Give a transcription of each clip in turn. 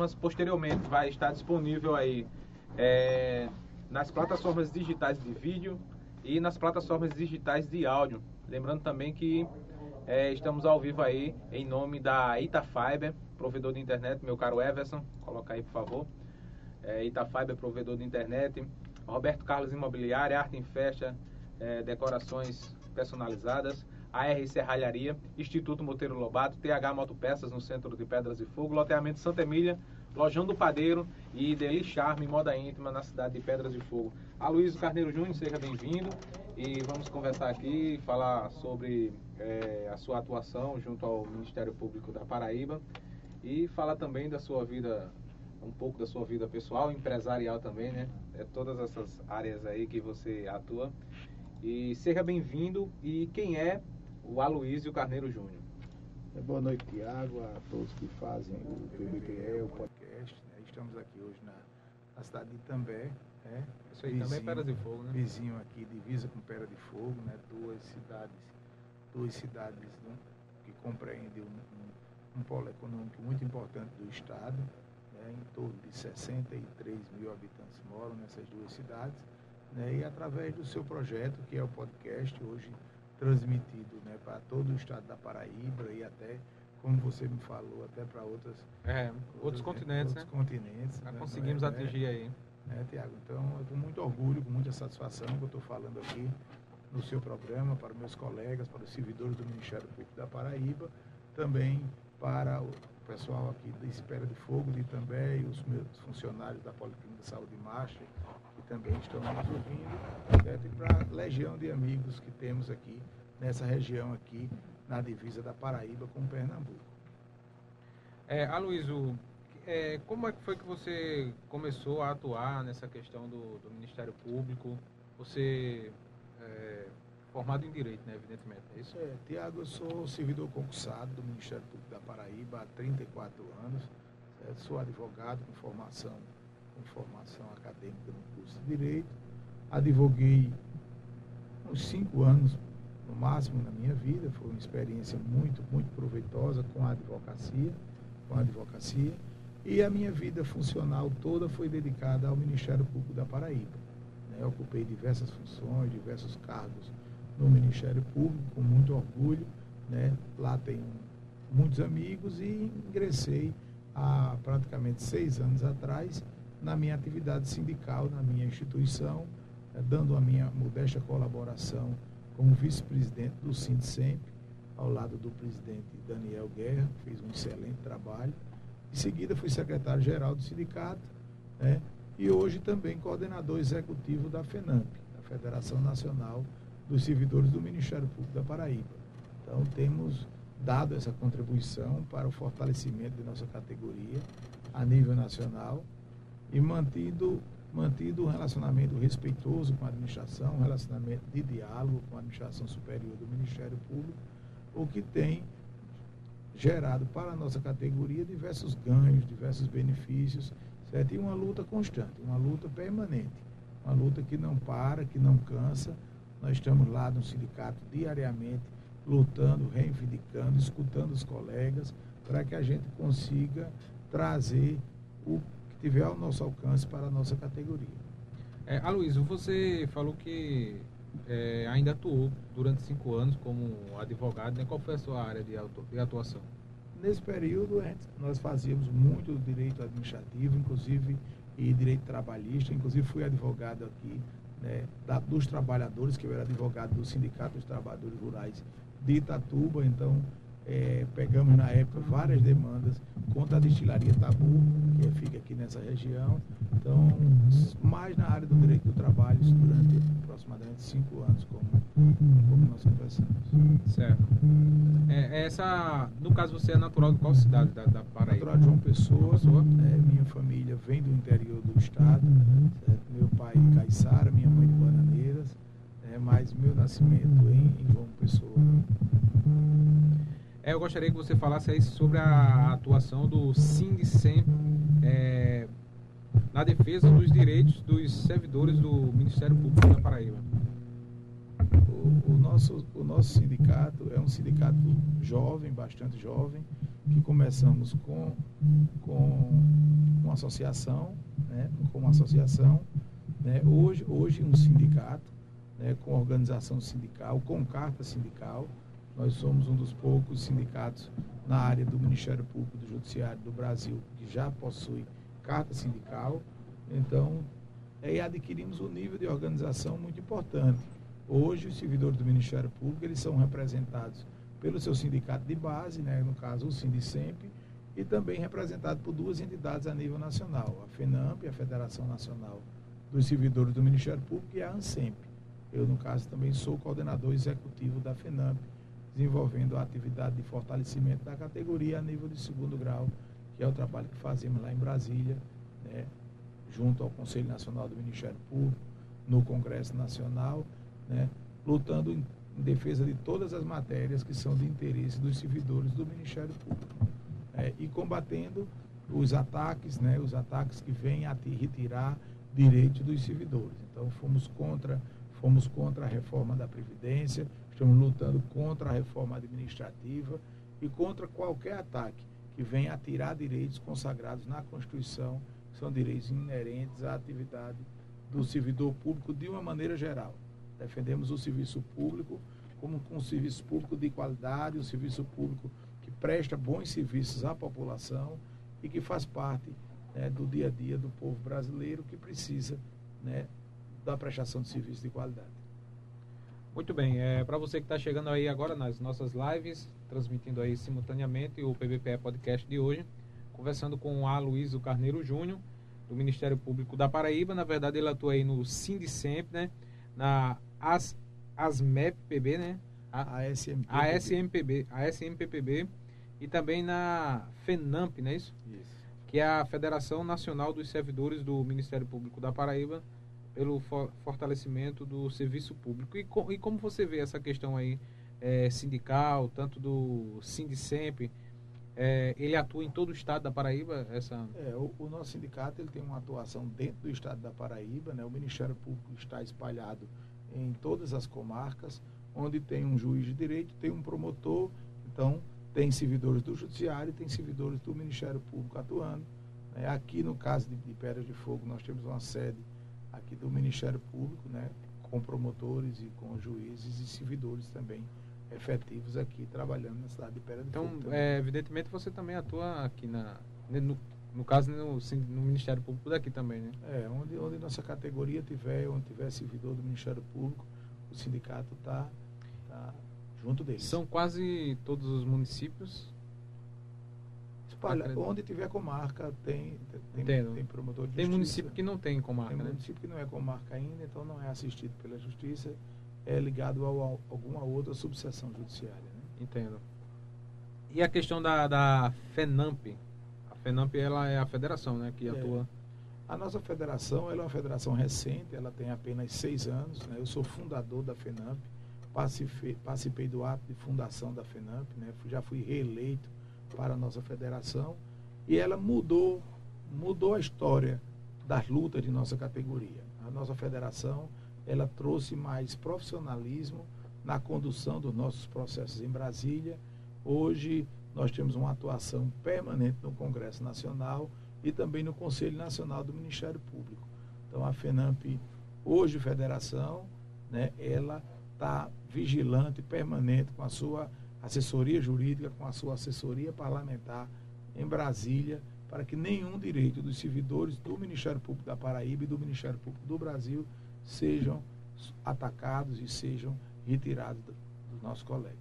Mas posteriormente vai estar disponível aí é, nas plataformas digitais de vídeo e nas plataformas digitais de áudio. Lembrando também que é, estamos ao vivo aí em nome da Itafiber, provedor de internet, meu caro Everson, coloca aí por favor. É, Itafiber, provedor de internet. Roberto Carlos Imobiliária, Arte em Festa, é, decorações personalizadas. AR Serralharia, Instituto Monteiro Lobato, TH Motopeças no centro de Pedras de Fogo, loteamento Santa Emília, Lojão do Padeiro e Deli Charme Moda Íntima na cidade de Pedras de Fogo. Aloysio Carneiro Júnior, seja bem-vindo e vamos conversar aqui, falar sobre é, a sua atuação junto ao Ministério Público da Paraíba e falar também da sua vida, um pouco da sua vida pessoal, empresarial também, né? É todas essas áreas aí que você atua. E seja bem-vindo. E quem é o Aloysio Carneiro Júnior? É, boa noite, Tiago, a todos que fazem o PBQE, o podcast. Né? Estamos aqui hoje na, na cidade de Itambé. Né? Isso aí vizinho, também é Pera de Fogo, né? Vizinho aqui, divisa com Pera de Fogo, né? duas cidades, duas cidades né? que compreendem um, um, um, polo econômico muito importante do Estado. Né? Em torno de 63 mil habitantes moram nessas duas cidades. Né? E através do seu projeto, que é o podcast, hoje transmitido né, para todo o estado da Paraíba e até, como você me falou, até para outras é, outros, outros continentes, outros né? continentes. Já né, conseguimos é, atingir aí. Né, Tiago? Então, eu com muito orgulho, com muita satisfação que eu estou falando aqui no seu programa, para meus colegas, para os servidores do Ministério Público da Paraíba, também para pessoal aqui da Espera de Fogo e os meus funcionários da Policlínica de Saúde Marcha, que também estão nos ouvindo, certo? e para a legião de amigos que temos aqui nessa região aqui, na divisa da Paraíba com Pernambuco. É, Aloysio, é, como é que foi que você começou a atuar nessa questão do, do Ministério Público? Você é, formado em Direito, né, evidentemente, é isso? É, Tiago, eu sou servidor concursado do Ministério Público da Paraíba há 34 anos. Certo? Sou advogado com formação, com formação acadêmica no curso de Direito. Advoguei uns cinco anos no máximo na minha vida. Foi uma experiência muito, muito proveitosa com a advocacia, com a advocacia. E a minha vida funcional toda foi dedicada ao Ministério Público da Paraíba. Né? ocupei diversas funções, diversos cargos no Ministério Público, com muito orgulho. Né? Lá tenho muitos amigos e ingressei há praticamente seis anos atrás na minha atividade sindical, na minha instituição, né? dando a minha modesta colaboração como vice-presidente do SINDSEMP, ao lado do presidente Daniel Guerra, fez um excelente trabalho. Em seguida, fui secretário-geral do sindicato, né? e hoje também coordenador executivo da FENAMP, da Federação Nacional dos Servidores do Ministério Público da Paraíba. Então, temos dado essa contribuição para o fortalecimento de nossa categoria a nível nacional e mantido mantido um relacionamento respeitoso com a administração, um relacionamento de diálogo com a administração superior do Ministério Público, o que tem gerado para a nossa categoria diversos ganhos, diversos benefícios, certo? E uma luta constante, uma luta permanente, uma luta que não para, que não cansa. Nós estamos lá no sindicato diariamente lutando, reivindicando, escutando os colegas, para que a gente consiga trazer o tiver ao nosso alcance para a nossa categoria. É, Aloysio, você falou que é, ainda atuou durante cinco anos como advogado, né? qual foi a sua área de, de atuação? Nesse período, nós fazíamos muito direito administrativo, inclusive e direito trabalhista, inclusive fui advogado aqui né, da, dos trabalhadores, que eu era advogado do Sindicato dos Trabalhadores Rurais de Itatuba, então é, pegamos na época várias demandas contra a destilaria Tabu, que fica aqui nessa região. Então, mais na área do direito do trabalho, durante aproximadamente cinco anos, como, como nós conversamos. Certo. É, essa, no caso, você é natural de qual cidade da, da Paraíba? Natural de João Pessoa. Pessoa. É, minha família vem do interior do estado. Certo? Meu pai de Caiçara, minha mãe de Bananeiras. É, mas meu nascimento em, em João Pessoa. É, eu gostaria que você falasse aí sobre a atuação do SINDSEM é, na defesa dos direitos dos servidores do Ministério Público da Paraíba. O, o, nosso, o nosso sindicato é um sindicato jovem, bastante jovem, que começamos com, com como associação, né, como associação, né, hoje, hoje um sindicato, né, com organização sindical, com carta sindical, nós somos um dos poucos sindicatos na área do Ministério Público do Judiciário do Brasil que já possui carta sindical. Então, aí adquirimos um nível de organização muito importante. Hoje, os servidores do Ministério Público eles são representados pelo seu sindicato de base, né, no caso o Sindicemp, e também representado por duas entidades a nível nacional, a FENAMP, a Federação Nacional dos Servidores do Ministério Público, e a ANSEMP. Eu, no caso, também sou coordenador executivo da FENAMP, desenvolvendo a atividade de fortalecimento da categoria a nível de segundo grau, que é o trabalho que fazemos lá em Brasília, né, junto ao Conselho Nacional do Ministério Público, no Congresso Nacional, né, lutando em em defesa de todas as matérias que são de interesse dos servidores do Ministério Público. É, e combatendo os ataques, né, os ataques que vêm a retirar direitos dos servidores. Então fomos contra, fomos contra a reforma da Previdência, estamos lutando contra a reforma administrativa e contra qualquer ataque que venha a tirar direitos consagrados na Constituição, que são direitos inerentes à atividade do servidor público de uma maneira geral. Defendemos o serviço público como um serviço público de qualidade, um serviço público que presta bons serviços à população e que faz parte né, do dia a dia do povo brasileiro que precisa né, da prestação de serviço de qualidade. Muito bem, é, para você que está chegando aí agora nas nossas lives, transmitindo aí simultaneamente o PBPE Podcast de hoje, conversando com o Aloysio Carneiro Júnior, do Ministério Público da Paraíba. Na verdade, ele atua aí no Sindicemp, né? Na as, ASMEPB, né? A, ASMPB. ASMPB, ASMPPB e também na FENAMP, não é isso? Isso. Que é a Federação Nacional dos Servidores do Ministério Público da Paraíba pelo for, fortalecimento do serviço público. E, com, e, como você vê essa questão aí é, sindical, tanto do Sindicemp, é, ele atua em todo o estado da Paraíba? Essa... É, o, o, nosso sindicato ele tem uma atuação dentro do estado da Paraíba, né? o Ministério Público está espalhado em todas as comarcas, onde tem um juiz de direito, tem um promotor, então tem servidores do Judiciário, tem servidores do Ministério Público atuando. Né? Aqui, no caso de, de de Fogo, nós temos uma sede aqui do Ministério Público, né? com promotores e com juízes e servidores também efetivos aqui trabalhando na cidade de de então. Então, é, evidentemente, você também atua aqui na, no no caso, no, no, Ministério Público daqui também, né? É, onde, onde nossa categoria tiver, onde tiver servidor do Ministério Público, o sindicato está tá junto deles. São quase todos os municípios? Espalha, onde tiver comarca, tem, tem, tem promotor de Tem município que não tem comarca, Tem né? município que não é comarca ainda, então não é assistido pela Justiça, é ligado a, a alguma outra subseção judiciária. Né? Entendo. E a questão da, da FENAMP, FENAMP ela é a federação né, que é. atua. A nossa federação ela é uma federação recente, ela tem apenas seis anos. Né? Eu sou fundador da FENAMP, participei, participei do ato de fundação da FENAMP, né? já fui reeleito para a nossa federação e ela mudou, mudou a história das lutas de nossa categoria. A nossa federação ela trouxe mais profissionalismo na condução dos nossos processos em Brasília. Hoje nós temos uma atuação permanente no Congresso Nacional e também no Conselho Nacional do Ministério Público. Então, a FENAMP, hoje federação, né, ela está vigilante, permanente com a sua assessoria jurídica, com a sua assessoria parlamentar em Brasília, para que nenhum direito dos servidores do Ministério Público da Paraíba e do Ministério Público do Brasil sejam atacados e sejam retirados dos nossos colegas.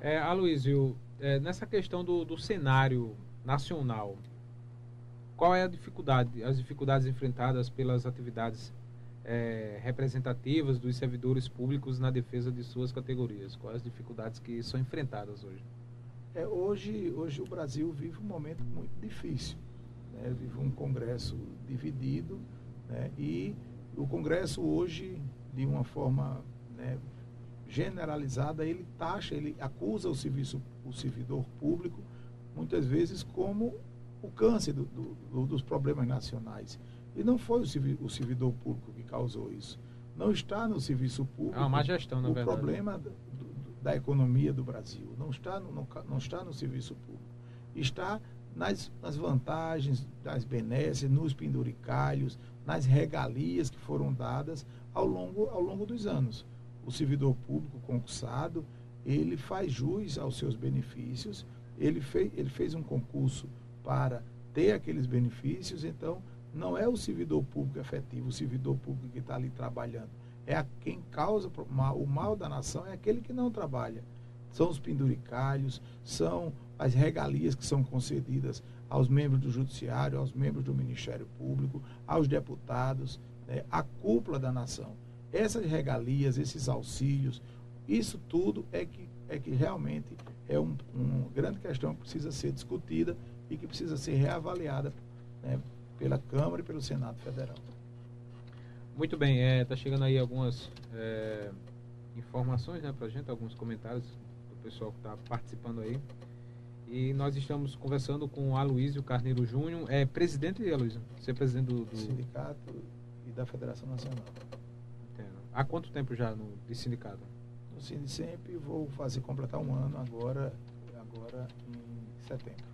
É, Aloysio, é, nessa questão do, do cenário nacional, qual é a dificuldade, as dificuldades enfrentadas pelas atividades é, representativas dos servidores públicos na defesa de suas categorias? Quais as dificuldades que são enfrentadas hoje? É, hoje, hoje o Brasil vive um momento muito difícil. Né? Vive um Congresso dividido né? e o Congresso hoje, de uma forma né, generalizada, ele taxa, ele acusa o serviço, o servidor público, muitas vezes como o câncer do, do, dos problemas nacionais. E não foi o, o servidor público que causou isso. Não está no serviço público. É uma má gestão, na o verdade. problema do, da economia do Brasil. Não está, no, não, não está no serviço público. Está nas, nas vantagens, das benesses, nos penduricalhos, nas regalias que foram dadas ao longo, ao longo dos anos. O servidor público concursado, ele faz jus aos seus benefícios, ele, fez, ele fez um concurso para ter aqueles benefícios, então não é o servidor público efetivo, o servidor público que está ali trabalhando. É a quem causa o mal, da nação é aquele que não trabalha. São os penduricalhos, são as regalias que são concedidas aos membros do Judiciário, aos membros do Ministério Público, aos deputados, né, à cúpula da nação. Essas regalias, esses auxílios, isso tudo é que, é que realmente é um, uma grande questão que precisa ser discutida e que precisa ser reavaliada né, pela Câmara e pelo Senado Federal. Muito bem, está é, tá chegando aí algumas é, informações né, para a gente, alguns comentários do pessoal que está participando aí. E nós estamos conversando com o Aloysio Carneiro Júnior, é presidente, Aloysio? Você é presidente do, do... Sindicato e da Federação Nacional. Entendo. Há quanto tempo já no, de sindicato? No Sindicemp vou fazer completar um ano agora, agora em setembro.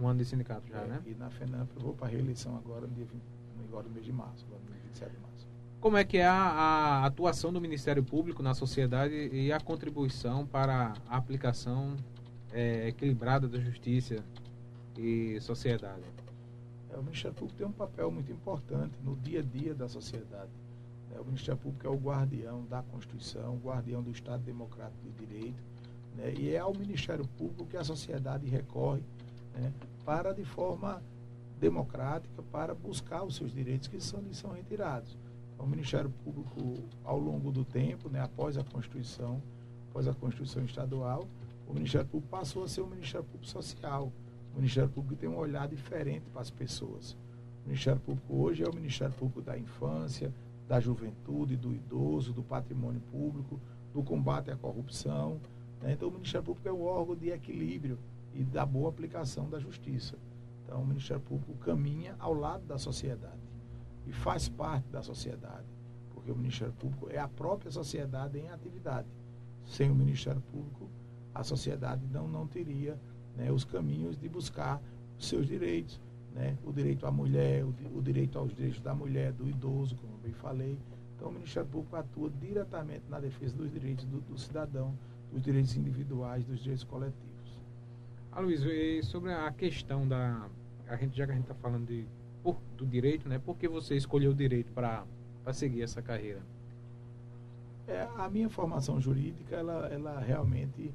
Um ano de sindicato já, é, né? E na FENAMP eu vou para a reeleição agora no, dia 20, agora no mês de março, agora no dia 27 de março. Como é que é a, a atuação do Ministério Público na sociedade e a contribuição para a aplicação é, equilibrada da justiça e sociedade? É, o Ministério Público tem um papel muito importante no dia a dia da sociedade. É, o Ministério Público é o guardião da Constituição, o guardião do Estado Democrático de Direito, né, e é ao Ministério Público que a sociedade recorre né, para, de forma democrática, para buscar os seus direitos que são, lhes são retirados. Então, o Ministério Público, ao longo do tempo, né, após a Constituição, após a Constituição Estadual, o Ministério Público passou a ser um Ministério Público Social. O Ministério Público tem um olhar diferente para as pessoas. O Ministério Público hoje é o Ministério Público da Infância, da Juventude, do Idoso, do Patrimônio Público, do combate à corrupção. Né? Então, o Ministério Público é um órgão de equilíbrio e da boa aplicação da justiça. Então, o Ministério Público caminha ao lado da sociedade e faz parte da sociedade, porque o Ministério Público é a própria sociedade em atividade. Sem o Ministério Público, a sociedade não, não teria né, os caminhos de buscar os seus direitos. Né? O direito à mulher, o, o direito aos direitos da mulher, do idoso, como bem falei. Então, o Ministério Público atua diretamente na defesa dos direitos do, do cidadão, dos direitos individuais, dos direitos coletivos. Ah, Luiz, e sobre a questão da. A gente, já que a gente está falando de, por, do direito, né? Por que você escolheu o direito para seguir essa carreira? É, a minha formação jurídica, ela, ela realmente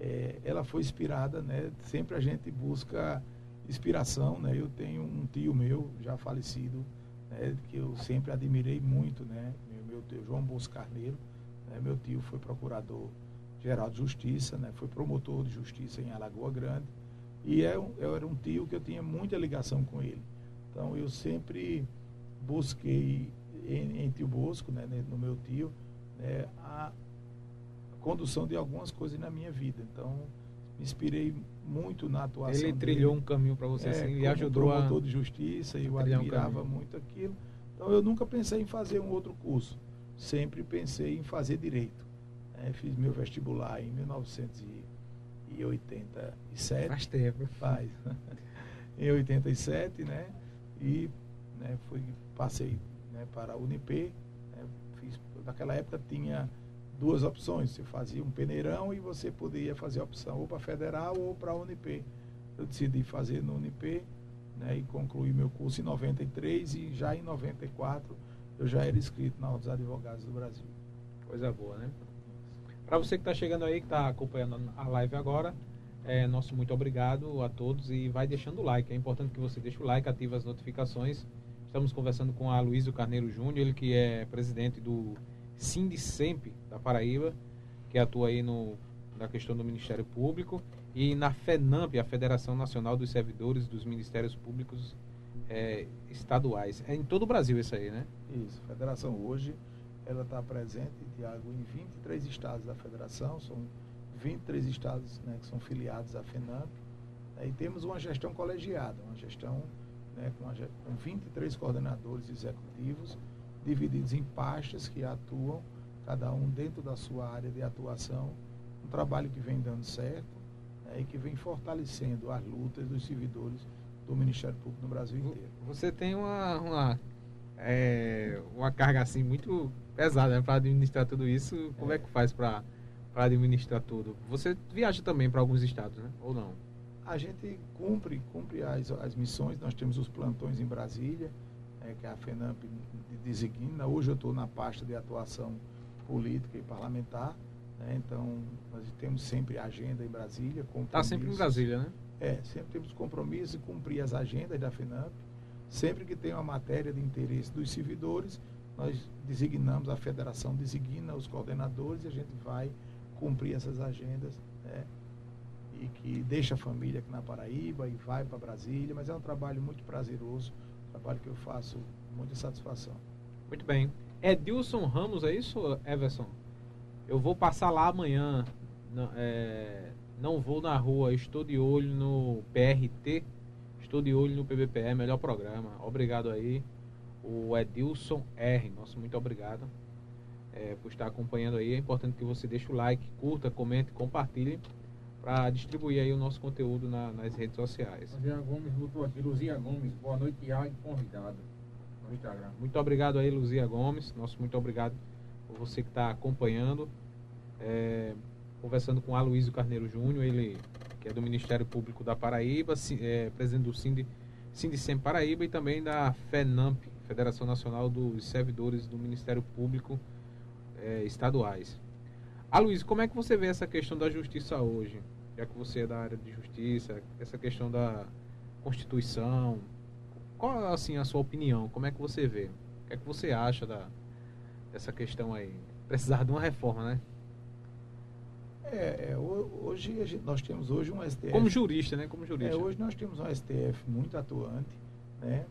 é, ela foi inspirada, né? Sempre a gente busca inspiração, né? Eu tenho um tio meu, já falecido, né? que eu sempre admirei muito, né? Meu, meu tio, João Bosco Carneiro, né? meu tio foi procurador geral de justiça, né? Foi promotor de justiça em Alagoa Grande e é um, eu era um tio que eu tinha muita ligação com ele. Então eu sempre busquei em, em tio Bosco, né? No meu tio, né? A, condução de algumas coisas na minha vida. Então, me inspirei muito na atuação Ele trilhou dele. um caminho para você, é, assim, e ajudou promotor a... de justiça, eu admirava um muito aquilo. Então, eu nunca pensei em fazer um outro curso. Sempre pensei em fazer direito. É, fiz meu vestibular em 1987. Faz tempo. Faz. em 87, né? E né, fui, passei né, para a Unip. Né, fiz, naquela época tinha duas opções. Você fazia um peneirão e você poderia fazer a opção ou para federal ou para a Unip. Eu decidi fazer no Unip né, e concluí meu curso em 93 e já em 94 eu já era inscrito na Ordem dos Advogados do Brasil. Coisa boa, né? Para você que está chegando aí, que está acompanhando a live agora, é, nosso muito obrigado a todos e vai deixando o like. É importante que você deixe o like, ative as notificações. Estamos conversando com a Luísio Carneiro Júnior, ele que é presidente do Sindicemp da Paraíba, que atua aí no, na questão do Ministério Público, e na FENAMP, a Federação Nacional dos Servidores dos Ministérios Públicos é, Estaduais. É em todo o Brasil isso aí, né? Isso. Federação hoje, ela está presente, Tiago, em 23 estados da federação, são 23 estados né, que são filiados à FENAMP, né, e temos uma gestão colegiada, uma gestão né, com, a, com 23 coordenadores executivos, divididos em pastas que atuam, cada um dentro da sua área de atuação, um trabalho que vem dando certo. né, e que vem fortalecendo as lutas dos servidores do Ministério Público no Brasil inteiro. Você tem uma, uma, é, uma carga assim muito pesada né, para administrar tudo isso. Como é, é que faz para administrar tudo? Você viaja também para alguns estados, né? Ou não? A gente cumpre, cumpre as, as missões. Nós temos os plantões em Brasília, é, que a FENAMP designa. Hoje eu estou na pasta de atuação política e parlamentar. Né? Então, nós temos sempre agenda em Brasília. Está sempre em Brasília, né? É, sempre temos compromisso de cumprir as agendas da FENAMP. Sempre que tem uma matéria de interesse dos servidores, nós designamos, a federação designa os coordenadores e a gente vai cumprir essas agendas. Né? E que deixa a família aqui na Paraíba e vai para Brasília, mas é um trabalho muito prazeroso, um trabalho que eu faço muita satisfação. Muito bem. Edilson Ramos, é isso, Everson? Eu vou passar lá amanhã. Não, é, não vou na rua, estou de olho no PRT, estou de olho no PBPE, melhor programa. Obrigado aí, o Edilson R. Nosso muito obrigado é, por estar acompanhando aí. É importante que você deixe o like, curta, comente, compartilhe para distribuir aí o nosso conteúdo na, nas redes sociais. Luzia Gomes botou aqui, Luzia Gomes, boa noite, Iago, convidado no Instagram. Muito obrigado aí, Luzia Gomes. Nosso muito obrigado por você que está acompanhando. É, conversando com Aloysio Carneiro Júnior, ele que é do Ministério Público da Paraíba, é, presidente do Sindicem Paraíba e também da FENAMP, Federação Nacional dos Servidores do Ministério Público é, Estaduais. Aloysio, como é que você vê essa questão da justiça hoje? Já que você é da área de justiça, essa questão da Constituição, qual assim a sua opinião? Como é que você vê? O que é que você acha da, dessa questão aí? Precisar de uma reforma, né? É, é hoje gente, nós temos hoje um STF. Como jurista, né? Como jurista. É, hoje nós temos um STF muito atuante, né?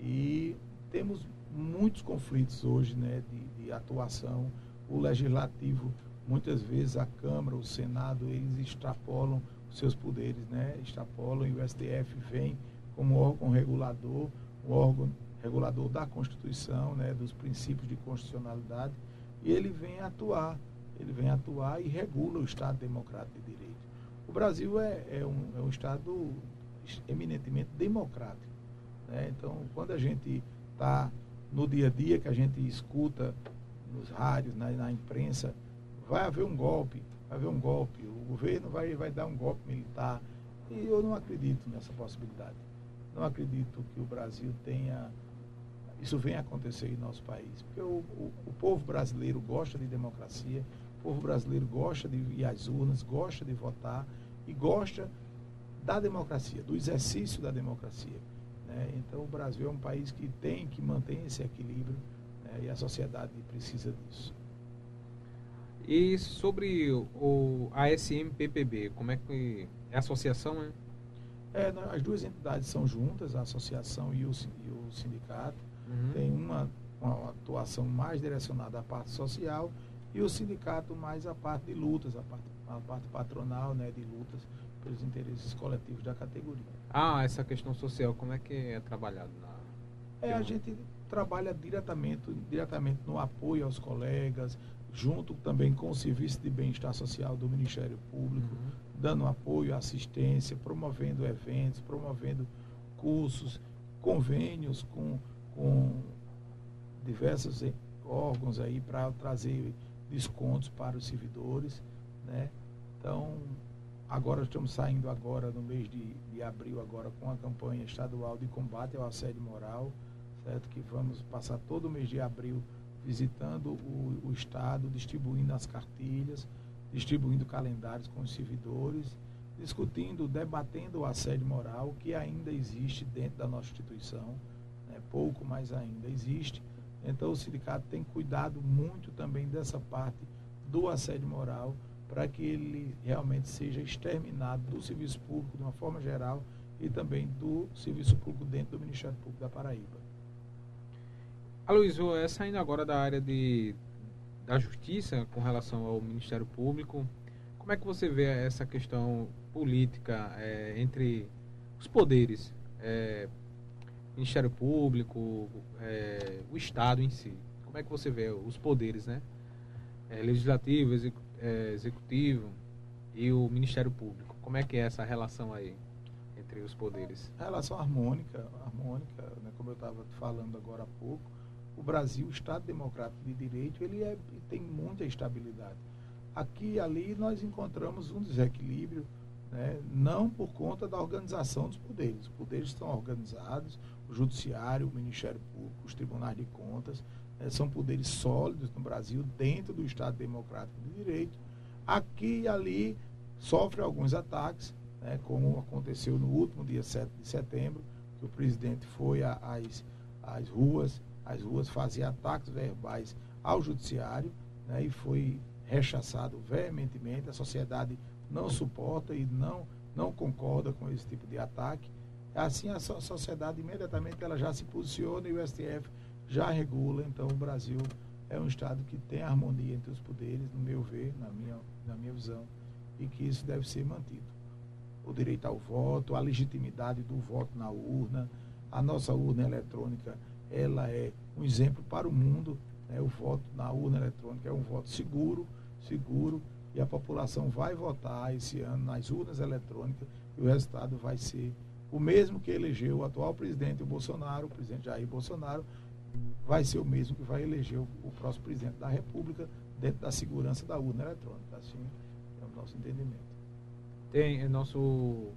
E temos muitos conflitos hoje, né? De, de atuação. O legislativo, muitas vezes a Câmara, o Senado, eles extrapolam os seus poderes, né? Extrapolam e o STF vem como órgão regulador, o órgão regulador da Constituição, né? Dos princípios de constitucionalidade e ele vem atuar ele vem atuar e regula o Estado Democrático de Direito. O Brasil é, é, um, é um Estado eminentemente democrático. Né? Então, quando a gente está no dia a dia, que a gente escuta nos rádios, na, na, imprensa, vai haver um golpe, vai haver um golpe, o governo vai, vai dar um golpe militar. E eu não acredito nessa possibilidade. Não acredito que o Brasil tenha. Isso venha acontecer em nosso país. Porque o, o, o povo brasileiro gosta de democracia, povo brasileiro gosta de ir às urnas, gosta de votar e gosta da democracia, do exercício da democracia. Né? Então, o Brasil é um país que tem que manter esse equilíbrio né? e a sociedade precisa disso. E sobre o ASMPPB, como é que é a associação, né? É, as duas entidades são juntas, a associação e o, e o sindicato. Uhum. Tem uma, uma atuação mais direcionada à parte social e o sindicato mais a parte de lutas, a parte, a parte patronal né, de lutas pelos interesses coletivos da categoria. Ah, essa questão social, como é que é trabalhado na. É, a gente trabalha diretamente, diretamente no apoio aos colegas, junto também com o Serviço de Bem-Estar Social do Ministério Público, uhum. dando apoio, assistência, promovendo eventos, promovendo cursos, convênios com, com diversos órgãos aí para trazer descontos para os servidores, né? Então, agora estamos saindo agora no mês de, de abril agora com a campanha estadual de combate ao assédio moral, certo? Que vamos passar todo o mês de abril visitando o, o estado, distribuindo as cartilhas, distribuindo calendários com os servidores, discutindo, debatendo o assédio moral que ainda existe dentro da nossa instituição, né? pouco, mas ainda existe então o sindicato tem cuidado muito também dessa parte do assédio moral para que ele realmente seja exterminado do serviço público de uma forma geral e também do serviço público dentro do Ministério Público da Paraíba. Aloysio, é, saindo agora da área de, da justiça com relação ao Ministério Público, como é que você vê essa questão política é, entre os poderes? É, Ministério Público, é, o Estado em si. Como é que você vê os poderes, né? É, legislativo, é, executivo e o Ministério Público. Como é que é essa relação aí entre os poderes? A relação harmônica, harmônica, né, como eu estava falando agora há pouco, o Brasil, o Estado Democrático de Direito, ele é, tem muita estabilidade. Aqui e ali nós encontramos um desequilíbrio, né, não por conta da organização dos poderes. Os poderes estão organizados, o Judiciário, o Ministério Público, os Tribunais de Contas, são poderes sólidos no Brasil, dentro do Estado Democrático de Direito. Aqui e ali sofre alguns ataques, né, como aconteceu no último dia 7 de setembro, que o presidente foi às, às ruas, as ruas fazia ataques verbais ao judiciário né, e foi rechaçado veementemente. A sociedade não suporta e não, não concorda com esse tipo de ataque. Assim, a sociedade imediatamente ela já se posiciona e o STF já regula. Então, o Brasil é um Estado que tem harmonia entre os poderes, no meu ver, na minha, na minha visão, e que isso deve ser mantido. O direito ao voto, a legitimidade do voto na urna, a nossa urna eletrônica ela é um exemplo para o mundo. Né? O voto na urna eletrônica é um voto seguro, seguro, e a população vai votar esse ano nas urnas eletrônicas e o resultado vai ser o mesmo que elegeu o atual presidente o Bolsonaro, o presidente Jair Bolsonaro, vai ser o mesmo que vai eleger o, o próximo presidente da República dentro da segurança da urna eletrônica. Assim é o nosso entendimento. Tem é nosso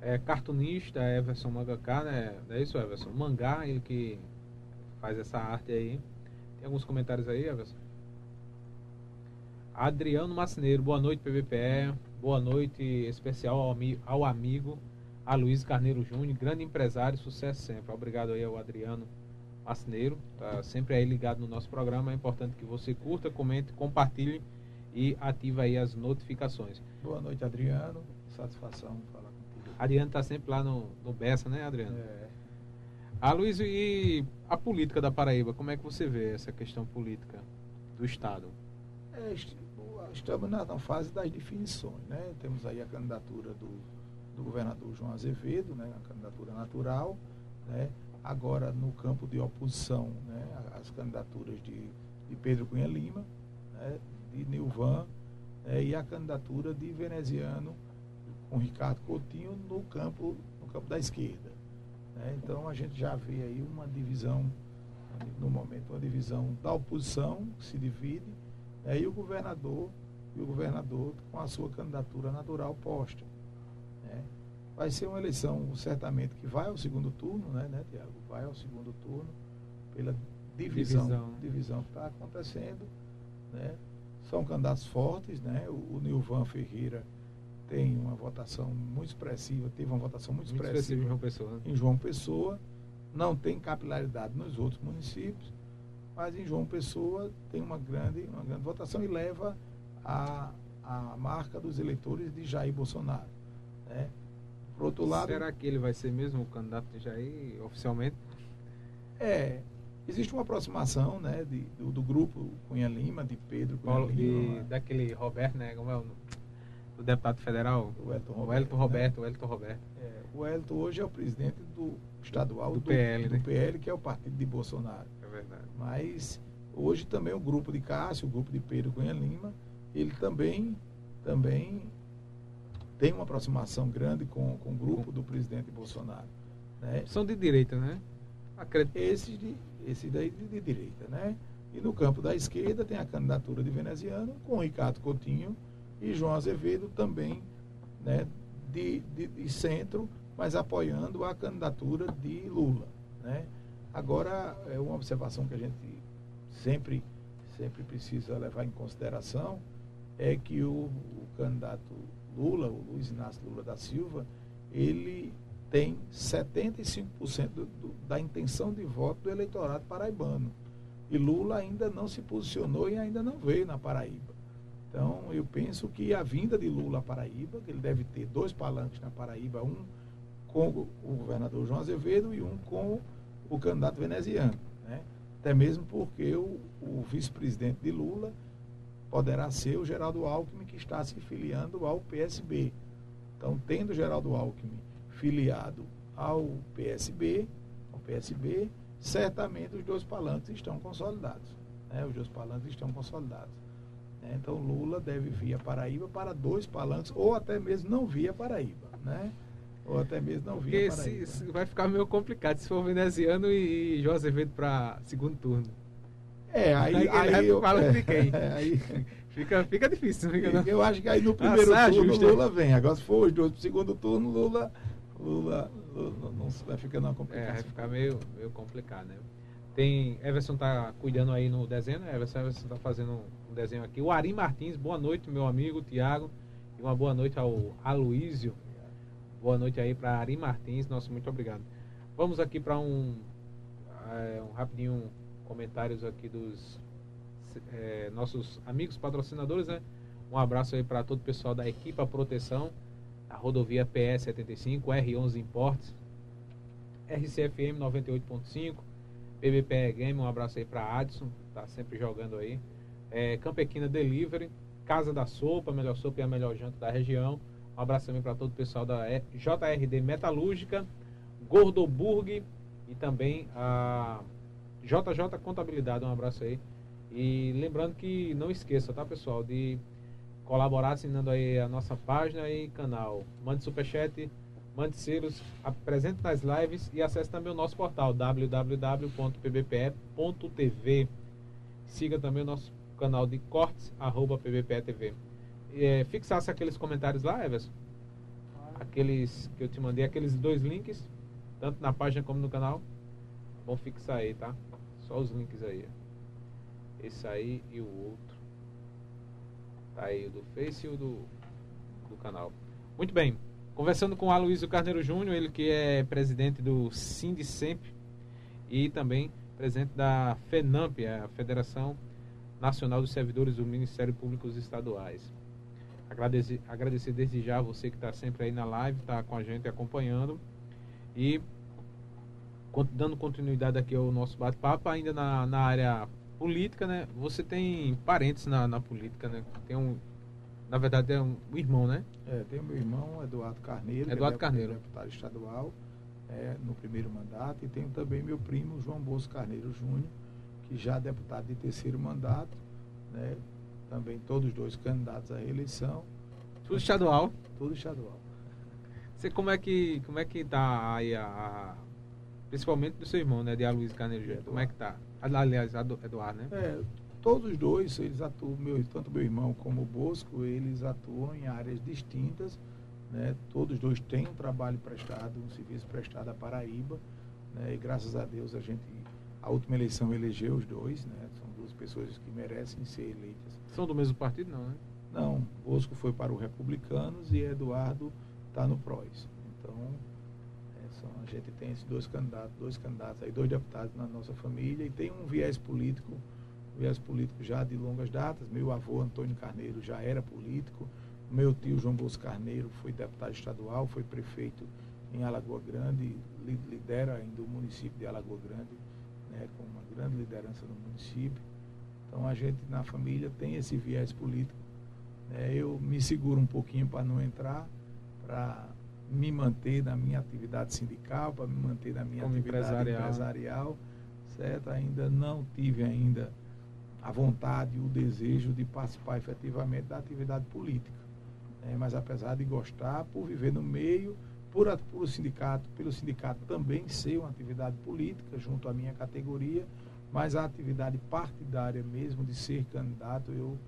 é, cartunista Everson Mangaká, né? É isso, Everson? Mangá, ele que faz essa arte aí. Tem alguns comentários aí, Everson? Adriano Macineiro, boa noite, PVPE. Boa noite especial ao, ao amigo Aloysio Carneiro Júnior, grande empresário, sucesso sempre. Obrigado aí ao Adriano Macineiro, tá sempre aí ligado no nosso programa. É importante que você curta, comente, compartilhe e ative aí as notificações. Boa noite, Adriano. Satisfação falar Adriano está sempre lá no, no Bessa, né, Adriano? É. Ah, Luiz, e a política da Paraíba, como é que você vê essa questão política do Estado? É, estamos na, na, fase das definições, né? Temos aí a candidatura do, do governador João Azevedo, né? A candidatura natural, né? Agora, no campo de oposição, né? as candidaturas de, de Pedro Cunha Lima, né? de Nilvan, né? e a candidatura de veneziano com Ricardo Coutinho no campo, no campo da esquerda. Né? Então a gente já vê aí uma divisão, no momento, uma divisão da oposição que se divide, né? e o governador, e o governador com a sua candidatura natural posta. Vai ser uma eleição certamente que vai ao segundo turno, né, né Tiago? Vai ao segundo turno pela divisão, divisão. divisão que está acontecendo. Né? São candidatos fortes, né? O, o Nilvan Ferreira tem uma votação muito expressiva, teve uma votação muito, muito expressiva em João Pessoa. Né? Em João Pessoa. Não tem capilaridade nos outros municípios, mas em João Pessoa tem uma grande, uma grande votação e leva a, a marca dos eleitores de Jair Bolsonaro. Né? Por outro lado. Será que ele vai ser mesmo o candidato de Jair oficialmente? É. Existe uma aproximação né, de, do, do grupo Cunha Lima, de Pedro Cunha Paulo, Lima. De, daquele Roberto, né? Como é o do deputado federal? O Elton Roberto. O Elton Roberto, né? o Elton Roberto. É, o Elton hoje é o presidente do estadual do, do PL, do né? PL, que é o partido de Bolsonaro. É verdade. Mas hoje também o grupo de Cássio, o grupo de Pedro Cunha Lima, ele também, também tem uma aproximação grande com, com o grupo do presidente Bolsonaro. Né? São de direita, né? Acredito. Esse, de, esse daí de, de direita, né? E no campo da esquerda tem a candidatura de veneziano com Ricardo Coutinho, e João Azevedo também né, de, de, de centro, mas apoiando a candidatura de Lula. Né? Agora, é uma observação que a gente sempre, sempre precisa levar em consideração é que o, o candidato Lula, o Luiz Inácio Lula da Silva, ele tem 75% do, do, da intenção de voto do eleitorado paraibano. E Lula ainda não se posicionou e ainda não veio na Paraíba. Então, eu penso que a vinda de Lula à Paraíba, que ele deve ter dois palanques na Paraíba, um com o governador João Azevedo e um com o candidato veneziano. Né? Até mesmo porque o, o vice-presidente de Lula poderá ser o Geraldo Alckmin, que está se filiando ao PSB. Então, tendo Geraldo Alckmin filiado ao PSB, ao PSB, certamente os dois palanques estão consolidados. Né? Os dois palanques estão consolidados. Né? Então Lula deve vir a Paraíba para dois palanques, ou até mesmo não vir a Paraíba, né? Ou até mesmo não vir a Paraíba. Se, se vai ficar meio complicado se for veneziano e, e João Azevedo para segundo turno. É, aí, aí, aí eu, falo é, quem. aí, fica, fica difícil. Fica, eu acho que aí no primeiro ah, turno. Lula vem. Agora se for os dois pro segundo turno, Lula, Lula, Lula não vai ficando uma complicação. É, vai ficar meio, meio complicado, né? Tem, Everson tá cuidando aí no desenho, né? Everson, Everson tá fazendo um desenho aqui. O Ari Martins, boa noite, meu amigo Tiago. E uma boa noite ao Aloísio. Boa noite aí para Ari Martins, nosso muito obrigado. Vamos aqui para um, é, um rapidinho comentários aqui dos é, nossos amigos patrocinadores, né? Um abraço aí para todo o pessoal da Equipa Proteção, a rodovia PS 75, R11 Importes, RCFM 98.5, PBPE Game, um abraço aí para Adson, tá sempre jogando aí. É, Campequina Delivery, Casa da Sopa, melhor sopa e a melhor janta da região. Um abraço também para todo o pessoal da JRD Metalúrgica, Gordoburg e também a JJ Contabilidade. Um abraço aí. E lembrando que não esqueça, tá pessoal, de colaborar assinando aí a nossa página e canal. Mande superchat mande selos, apresente nas lives e acesse também o nosso portal www.pbpe.tv. Siga também o nosso canal de cortes, arroba pbpe.tv. É, fixasse aqueles comentários lá, Everson? Aqueles que eu te mandei, aqueles dois links, tanto na página como no canal. Vamos fixar aí, tá? Só os links aí. Esse aí e o outro. Tá aí o do Face e o do, do canal. Muito bem. Conversando com o Aloysio Carneiro Júnior, ele que é presidente do Sindicemp e também presidente da FENAMP, a Federação Nacional dos Servidores do Ministério Público Estaduais. Agradecer, agradecer desde já a você que está sempre aí na live, está com a gente acompanhando. E dando continuidade aqui ao nosso bate-papo, ainda na, na área política, né? Você tem parentes na, na política, né? Tem um, na verdade é um, um irmão, né? É, tem o meu irmão, Eduardo Carneiro. Eduardo é Carneiro. deputado estadual é, no primeiro mandato. E tenho também meu primo, João Bosco Carneiro Júnior, que já é deputado de terceiro mandato. Né? Também todos dois candidatos à reeleição. Tudo estadual? Tudo estadual. Você como é que como é que tá aí a principalmente do seu irmão, né, de Aloysio Carneiro? Como é que tá? Aliás, Eduardo, né? É, todos os dois, eles atuam, meu, tanto meu irmão como o Bosco, eles atuam em áreas distintas. Né? Todos os dois têm um trabalho prestado, um serviço prestado à Paraíba. Né? E graças a Deus a gente, a última eleição elegeu os dois, né? São duas pessoas que merecem ser eleitas. São do mesmo partido, não, né? Não, Bosco foi para o Republicanos e Eduardo está no PROS. Então, só, a gente tem esses dois candidatos, dois candidatos aí, dois deputados na nossa família e tem um viés político viés político já de longas datas. Meu avô, Antônio Carneiro, já era político. Meu tio, João Bosco Carneiro, foi deputado estadual, foi prefeito em Alagoa Grande, lidera ainda o município de Alagoa Grande, né, com uma grande liderança no município. Então a gente na família tem esse viés político. Né, eu me seguro um pouquinho para não entrar, para me manter na minha atividade sindical, para me manter na minha Como atividade empresarial. empresarial, certo? Ainda não tive ainda a vontade, o desejo de participar efetivamente da atividade política. É, mas apesar de gostar, por viver no meio, por, por o sindicato, pelo sindicato também ser uma atividade política junto à minha categoria, mas a atividade partidária mesmo de ser candidato, eu,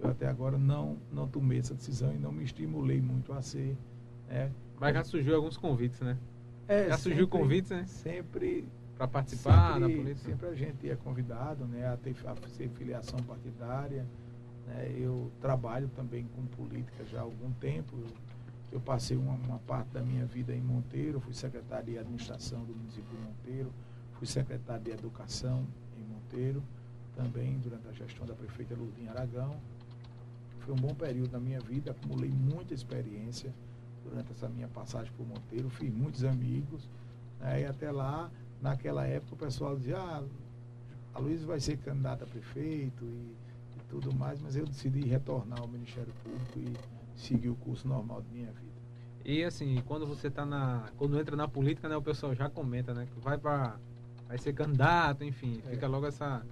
eu até agora não, não tomei essa decisão e não me estimulei muito a ser. Né? Mas já surgiu alguns convites, né? É, já surgiu convites, né? Sempre para participar sempre, da política? Sempre a gente é convidado né, a, ter, a ser filiação partidária. Né, eu trabalho também com política já há algum tempo. Eu, eu passei uma, uma, parte da minha vida em Monteiro, fui secretário de administração do município de Monteiro, fui secretário de educação em Monteiro, também durante a gestão da prefeita Lourdinha Aragão. Foi um bom período na minha vida, acumulei muita experiência durante essa minha passagem por Monteiro, fiz muitos amigos, né, e até lá naquela época o pessoal dizia, ah, a Luiz vai ser candidata a prefeito e, e, tudo mais, mas eu decidi retornar ao Ministério Público e seguir o curso normal de minha vida. E assim, quando você tá na. Quando entra na política, né, o pessoal já comenta, né? Que vai para vai ser candidato, enfim, é. fica logo essa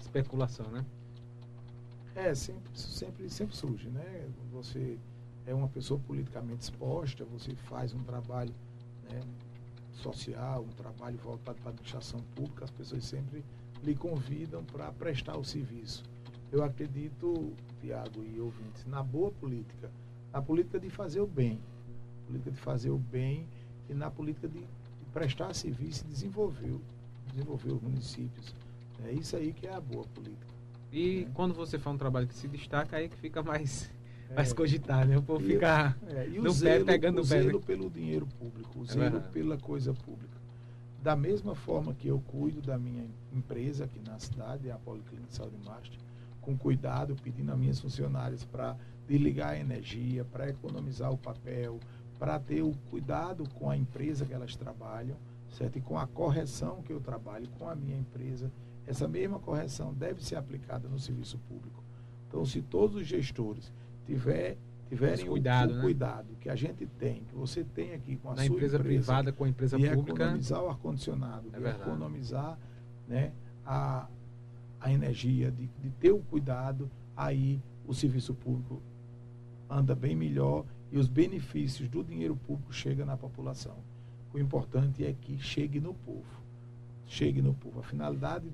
especulação, né? É, sempre, sempre, sempre surge, né? Você é uma pessoa politicamente exposta, você faz um trabalho né, social, um trabalho voltado para a administração pública, as pessoas sempre lhe convidam para prestar o serviço. Eu acredito, Tiago e ouvintes, na boa política, na política de fazer o bem, política de fazer o bem e na política de, prestar serviço e desenvolver, desenvolver os municípios. É isso aí que é a boa política. E é. quando você faz um trabalho que se destaca, aí que fica mais, É. mais cogitado, né? O povo fica É, e o no zelo, pé, pegando o no pé. né? zelo pelo dinheiro público, o É zelo verdade. pela coisa pública. Da mesma forma que eu cuido da minha empresa aqui na cidade, a Policlínica de Saúde Master, com cuidado, pedindo a minhas funcionárias para desligar a energia, para economizar o papel, para ter o cuidado com a empresa que elas trabalham, certo? E com a correção que eu trabalho com a minha empresa, essa mesma correção deve ser aplicada no serviço público. Então, se todos os gestores tiver, tiverem Esse o- cuidado, o, né? cuidado que a gente tem, que você tem aqui com a na sua empresa, empresa, privada com a empresa de pública. economizar o ar-condicionado, É de verdade. economizar né, a, a energia, de, de ter o cuidado, aí o serviço público anda bem melhor e os benefícios do dinheiro público chegam na população. O importante é que chegue no povo. Chegue no povo. A finalidade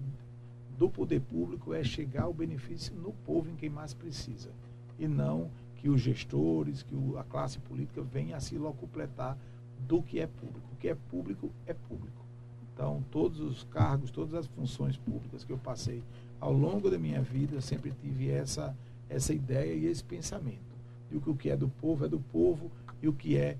do poder público é chegar o benefício no povo, em quem mais precisa. E não que os gestores, que a classe política venha a se locupletar do que é público. O que é público é público. Então, todos os cargos, todas as funções públicas que eu passei ao longo da minha vida, eu sempre tive essa, essa ideia e esse pensamento. De que o que é do povo é do povo e o que é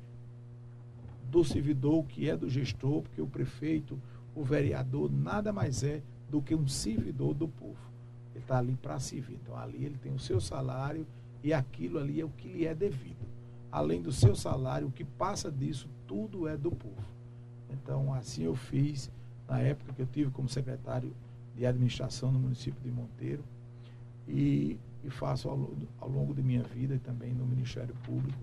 do servidor, o que é do gestor, porque o prefeito, o vereador, nada mais é do que um servidor do povo. Ele está ali para servir. Então, ali ele tem o seu salário e aquilo ali é o que lhe é devido. Além do seu salário, o que passa disso, tudo é do povo. Então, assim eu fiz na época que eu tive como secretário de administração no município de Monteiro e, e faço ao, ao longo de minha vida e também no Ministério Público,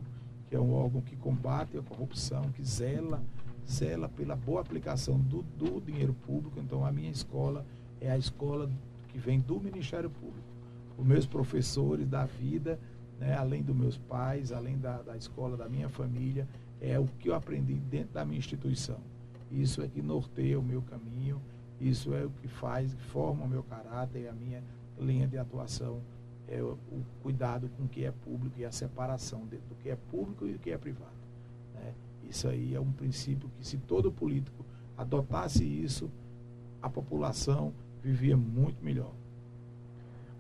que é um órgão que combate a corrupção, que zela, zela pela boa aplicação do, do dinheiro público. Então, a minha escola é a escola que vem do Ministério Público. Os meus professores da vida, né, além dos meus pais, além da, da escola da minha família, é o que eu aprendi dentro da minha instituição. Isso é que norteia o meu caminho, isso é o que faz, que forma o meu caráter e a minha linha de atuação. É o, o cuidado com o que é público e a separação do que é público e do que é privado. né? Isso aí é um princípio que, se todo político adotasse isso, a população vivia muito melhor.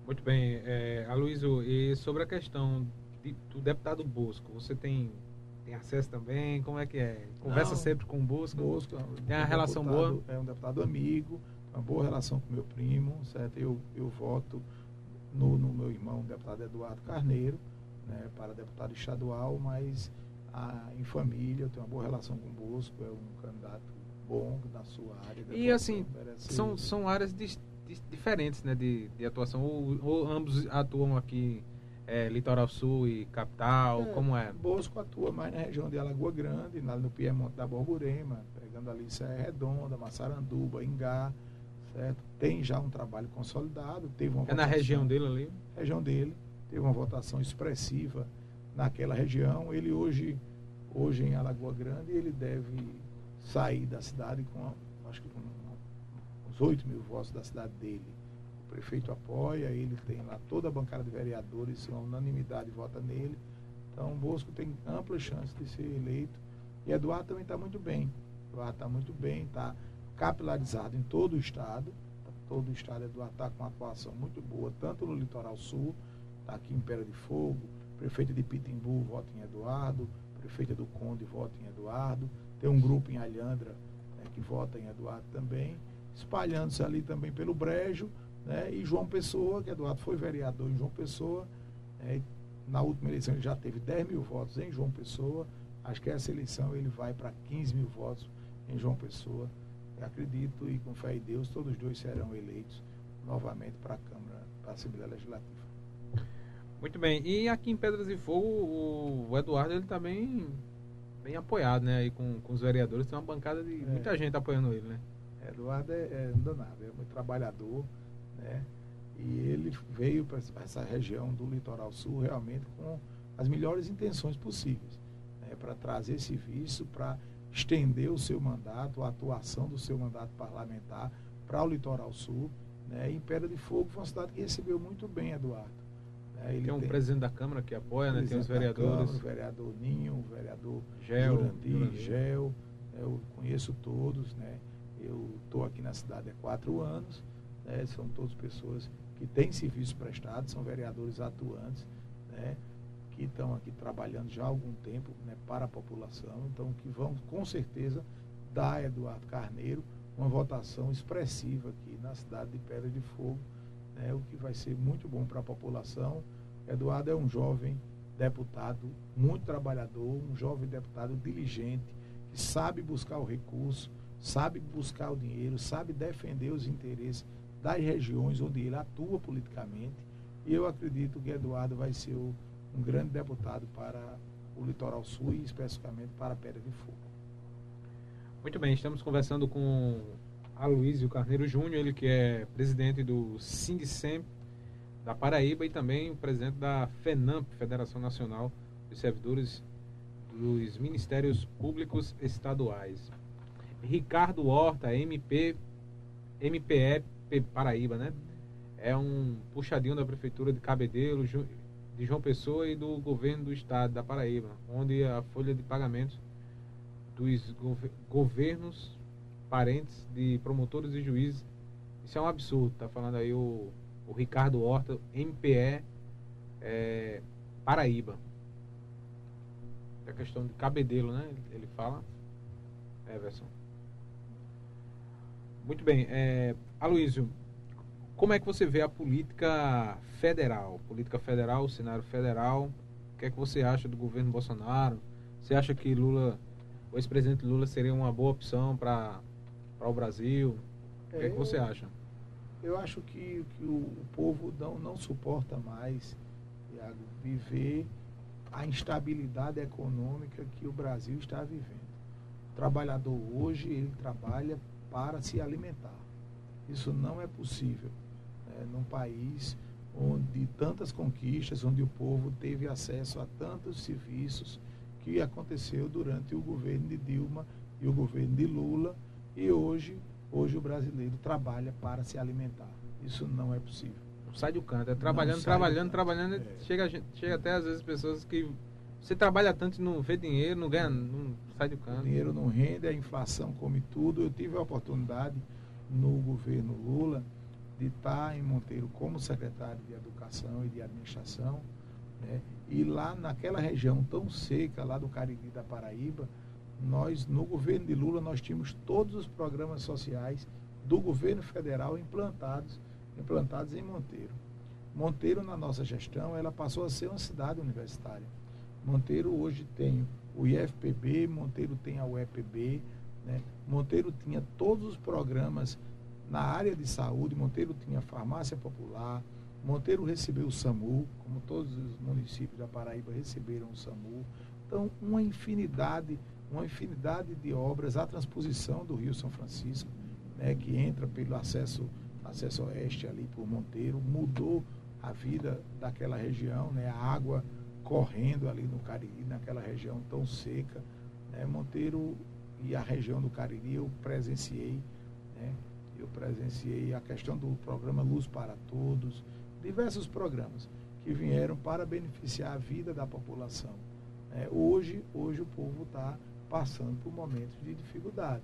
Muito bem, é, Aloysio, e sobre a questão de- do deputado Bosco, você tem, tem acesso também? Como é que é? Conversa Não. sempre com o Bosco? Bosco é um Tem uma relação deputado- É um deputado amigo, uma boa relação com meu primo, certo? Eu, eu voto no, no meu irmão, deputado Eduardo Carneiro, né, para deputado estadual, mas ah, em família eu tenho uma boa relação com o Bosco, é um candidato bom na sua área. E, assim, São, são áreas dis- dis- diferentes né, de, de atuação. Ou, ou ambos atuam aqui, é, Litoral Sul e Capital, É, como é? Bosco atua mais na região de Alagoa Grande, lá no Piemonte da Borborema, pegando ali Serra Redonda, Massaranduba, Ingá, certo? Tem já um trabalho consolidado, teve uma É na votação- região dele ali? região dele, teve uma votação expressiva naquela região. Ele hoje, hoje em Alagoa Grande, ele deve sair da cidade com, acho que com uns 8 mil votos da cidade dele. O prefeito apoia, ele tem lá toda a bancada de vereadores, a unanimidade vota nele. Então, Bosco tem ampla chance de ser eleito. E Eduardo também está muito bem. Eduardo está muito bem, está capilarizado em todo o estado. Todo o estado Eduardo está com uma atuação muito boa, tanto no litoral sul, está aqui em Pera de Fogo, prefeito de Pitimbu vota em Eduardo, prefeita do Conde vota em Eduardo, tem um grupo em Alhandra né, que vota em Eduardo também, espalhando-se ali também pelo Brejo, né, e João Pessoa, que Eduardo foi vereador em João Pessoa, né, na última eleição ele já teve 10 mil votos em João Pessoa, acho que essa eleição ele vai para 15 mil votos em João Pessoa. Eu acredito e com fé em Deus, todos os dois serão eleitos novamente para a Câmara, para a Assembleia Legislativa. Muito bem. E aqui em Pedras e Fogo, o, Eduardo ele tá bem, bem apoiado, né? Aí com, com os vereadores, tem uma bancada de É. muita gente apoiando ele, né? Eduardo é, é danado, é muito trabalhador, né? E ele veio para essa região do litoral sul realmente com as melhores intenções possíveis, né, para trazer serviço, para estender o seu mandato, a atuação do seu mandato parlamentar para o litoral sul. Né, em Pedra de Fogo foi uma cidade que recebeu muito bem Eduardo. Né, tem um tem, presidente da Câmara que apoia, né, tem os vereadores. Câmara, o vereador Ninho, o vereador Gel, Jurandi, Gel, né, eu conheço todos, né? Eu estou aqui na cidade há quatro anos, né, são todas pessoas que têm serviço prestado, são vereadores atuantes, né? que estão aqui trabalhando já há algum tempo né, para a população, então que vão com certeza dar a Eduardo Carneiro uma votação expressiva aqui na cidade de Pedra de Fogo, né, o que vai ser muito bom para a população. Eduardo é um jovem deputado muito trabalhador, um jovem deputado diligente, que sabe buscar o recurso, sabe buscar o dinheiro, sabe defender os interesses das regiões onde ele atua politicamente. E eu acredito que Eduardo vai ser o um grande deputado para o Litoral Sul e especificamente para a Pedra de Fogo. Muito bem, estamos conversando com Aloysio Carneiro Júnior, ele que é presidente do SINDSEM da Paraíba e também presidente da FENAMP, Federação Nacional dos Servidores dos Ministérios Públicos Estaduais. Ricardo Horta, MP, MPE Paraíba, né? É um puxadinho da Prefeitura de Cabedelo, de João Pessoa e do governo do estado da Paraíba, onde a folha de pagamentos dos governos parentes de promotores e juízes, isso é um absurdo, tá falando aí o, o Ricardo Horta, MPE é, Paraíba. É a questão de cabedelo, né? Ele fala. Everson. Muito bem. É, Aloysio, como é que você vê a política federal? Política federal, cenário federal. O que é que você acha do governo Bolsonaro? Você acha que Lula, o ex-presidente Lula seria uma boa opção para o Brasil? O que é, que você acha? Eu acho que, que o, o povo não, não suporta mais, Thiago, viver a instabilidade econômica que o Brasil está vivendo. O trabalhador hoje, ele trabalha para se alimentar. Isso não é possível é, num país onde tantas conquistas, onde o povo teve acesso a tantos serviços que aconteceu durante o governo de Dilma e o governo de Lula e hoje hoje o brasileiro trabalha para se alimentar. Isso não é possível. sai do canto, é trabalhando, trabalhando, trabalhando, é. chega, chega até às vezes pessoas que você trabalha tanto e não vê dinheiro, não ganha, não sai do canto. O dinheiro não rende, a inflação come tudo. Eu tive a oportunidade no governo Lula de estar em Monteiro como secretário de Educação e de Administração, né? e lá naquela região tão seca, lá do Cariri da Paraíba, nós, no governo de Lula, nós tínhamos todos os programas sociais do governo federal implantados, implantados em Monteiro. Monteiro, na nossa gestão, ela passou a ser uma cidade universitária. Monteiro hoje tem o IFPB, Monteiro tem a UEPB, né? Monteiro tinha todos os programas na área de saúde, Monteiro tinha farmácia popular, Monteiro recebeu o SAMU, como todos os municípios da Paraíba receberam o SAMU. Então, uma infinidade, uma infinidade de obras, a transposição do Rio São Francisco, né, que entra pelo acesso, acesso oeste ali por Monteiro, mudou a vida daquela região, né, a água correndo ali no Cariri, naquela região tão seca. Né, Monteiro e a região do Cariri eu presenciei né, eu presenciei a questão do programa Luz para Todos, diversos programas que vieram para beneficiar a vida da população. É, hoje, hoje o povo está passando por momentos de dificuldade.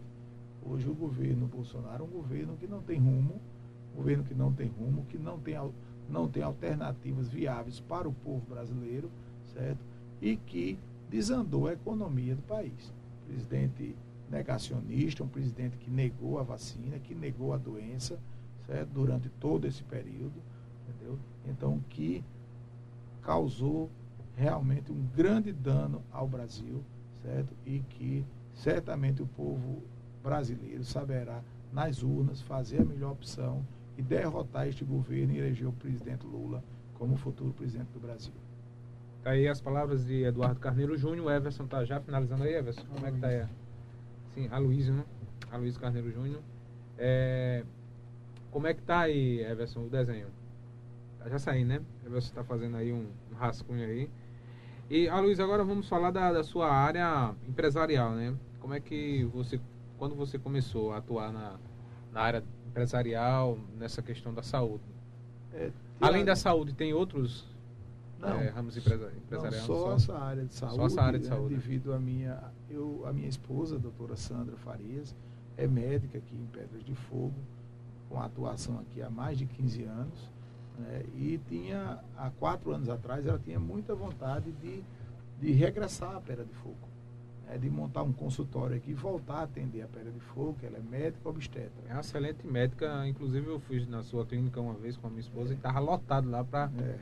Hoje o governo Bolsonaro é um governo que não tem rumo, um governo que não tem rumo, que não tem, não tem alternativas viáveis para o povo brasileiro, certo? E que desandou a economia do país. O presidente negacionista, um presidente que negou a vacina, que negou a doença, certo? Durante todo esse período, entendeu? Então, que causou realmente um grande dano ao Brasil, certo? E que certamente o povo brasileiro saberá nas urnas fazer a melhor opção e derrotar este governo e eleger o presidente Lula como futuro presidente do Brasil. Tá aí as palavras de Eduardo Carneiro Júnior. O Everson tá já finalizando aí, Everson. Como é que tá aí? Sim, Aloysio, né? Aloysio Carneiro Júnior. É, como é que tá aí, Everson, o desenho? Já saí, né? Você está fazendo aí um, um rascunho aí. E, a Luiz, agora vamos falar da, da, sua área empresarial, né? Como é que você, quando você começou a atuar na, na área empresarial, nessa questão da saúde? É, Além da saúde, tem outros não, é, ramos empresariais? Não, só, essa área de saúde. Só essa área de né, saúde. Devido a minha, eu, a minha esposa, a doutora Sandra Farias, é médica aqui em Pedras de Fogo, com atuação aqui há mais de 15 anos. Né, e tinha, há quatro anos atrás, ela tinha muita vontade de, de regressar à Pedra de Fogo é de montar um consultório aqui e voltar a atender a Pedra de Fogo, que ela é médica obstetra. É uma excelente médica, inclusive eu fui na sua clínica uma vez com a minha esposa é. e estava lotado lá para. É.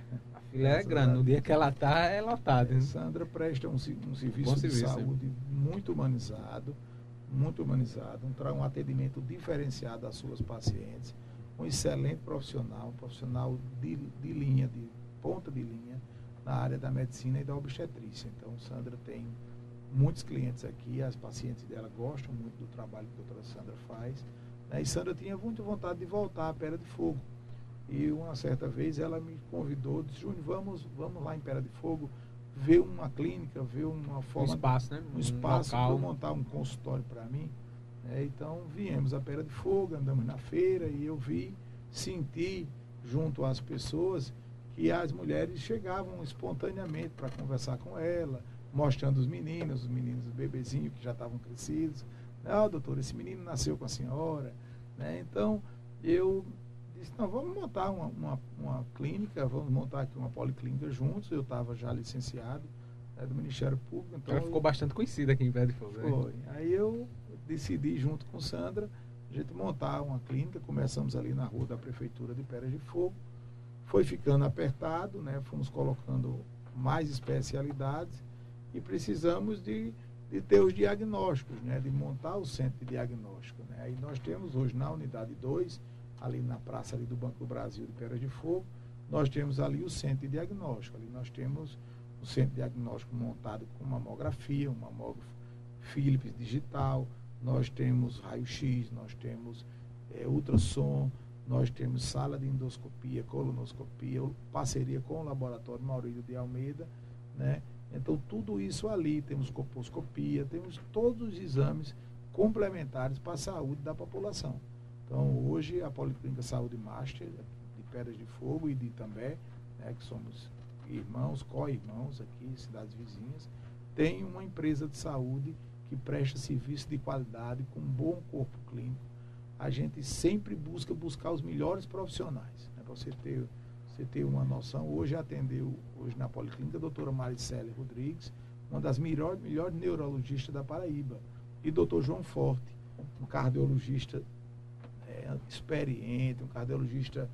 A fila é grande, no dia que ela está, é lotado. É, Sandra presta um, um serviço de serviço, saúde é. muito humanizado, muito humanizado, um, um atendimento diferenciado às suas pacientes, um excelente profissional, um profissional de, de linha, de ponta de linha na área da medicina e da obstetrícia. Então, Sandra tem muitos clientes aqui, as pacientes dela gostam muito do trabalho que a doutora Sandra faz. Né? E Sandra tinha muita vontade de voltar à Pera de Fogo. E uma certa vez ela me convidou, disse, Júnior, vamos, vamos lá em Pera de Fogo ver uma clínica, ver uma forma. Um espaço, né? Um, espaço para montar um consultório para mim. É, então viemos a Pera de Fogo, andamos na feira e eu vi, senti junto às pessoas que as mulheres chegavam espontaneamente para conversar com ela, mostrando os meninos, os meninos, os bebezinhos que já estavam crescidos. Não, doutor, esse menino nasceu com a senhora. Né? Então, eu disse, não, vamos montar uma, uma, uma, clínica, vamos montar aqui uma policlínica juntos. Eu estava já licenciado né, do Ministério Público. Então Ela ficou bastante conhecida aqui em Fogo. Né? Foi. Aí eu decidi, junto com Sandra, a gente montar uma clínica. Começamos ali na rua da Prefeitura de Pérez de Fogo. Foi ficando apertado, né? fomos colocando mais especialidades e precisamos de, de ter os diagnósticos, né? de montar o centro de diagnóstico. Né? Aí nós temos hoje na unidade 2, ali na praça ali do Banco do Brasil de Pedras de Fogo, nós temos ali o centro de diagnóstico. Ali nós temos o centro de diagnóstico montado com mamografia, um mamógrafo Philips digital, nós temos raio-x, nós temos é, ultrassom, nós temos sala de endoscopia, colonoscopia, parceria com o laboratório Maurílio de Almeida, né? Então, tudo isso ali, temos coposcopia, temos todos os exames complementares para a saúde da população. Então, hoje, a Policlínica Saúde Master, de Pedras de Fogo e de Itambé, né, que somos irmãos, co-irmãos aqui, cidades vizinhas, tem uma empresa de saúde que presta serviço de qualidade, com um bom corpo clínico. A gente sempre busca buscar os melhores profissionais. Né, para você ter você ter uma noção, hoje atendeu, hoje na Policlínica, a doutora Maricele Rodrigues, uma das melhores, melhores neurologistas da Paraíba. E doutor João Forte, um cardiologista experiente, um cardiologista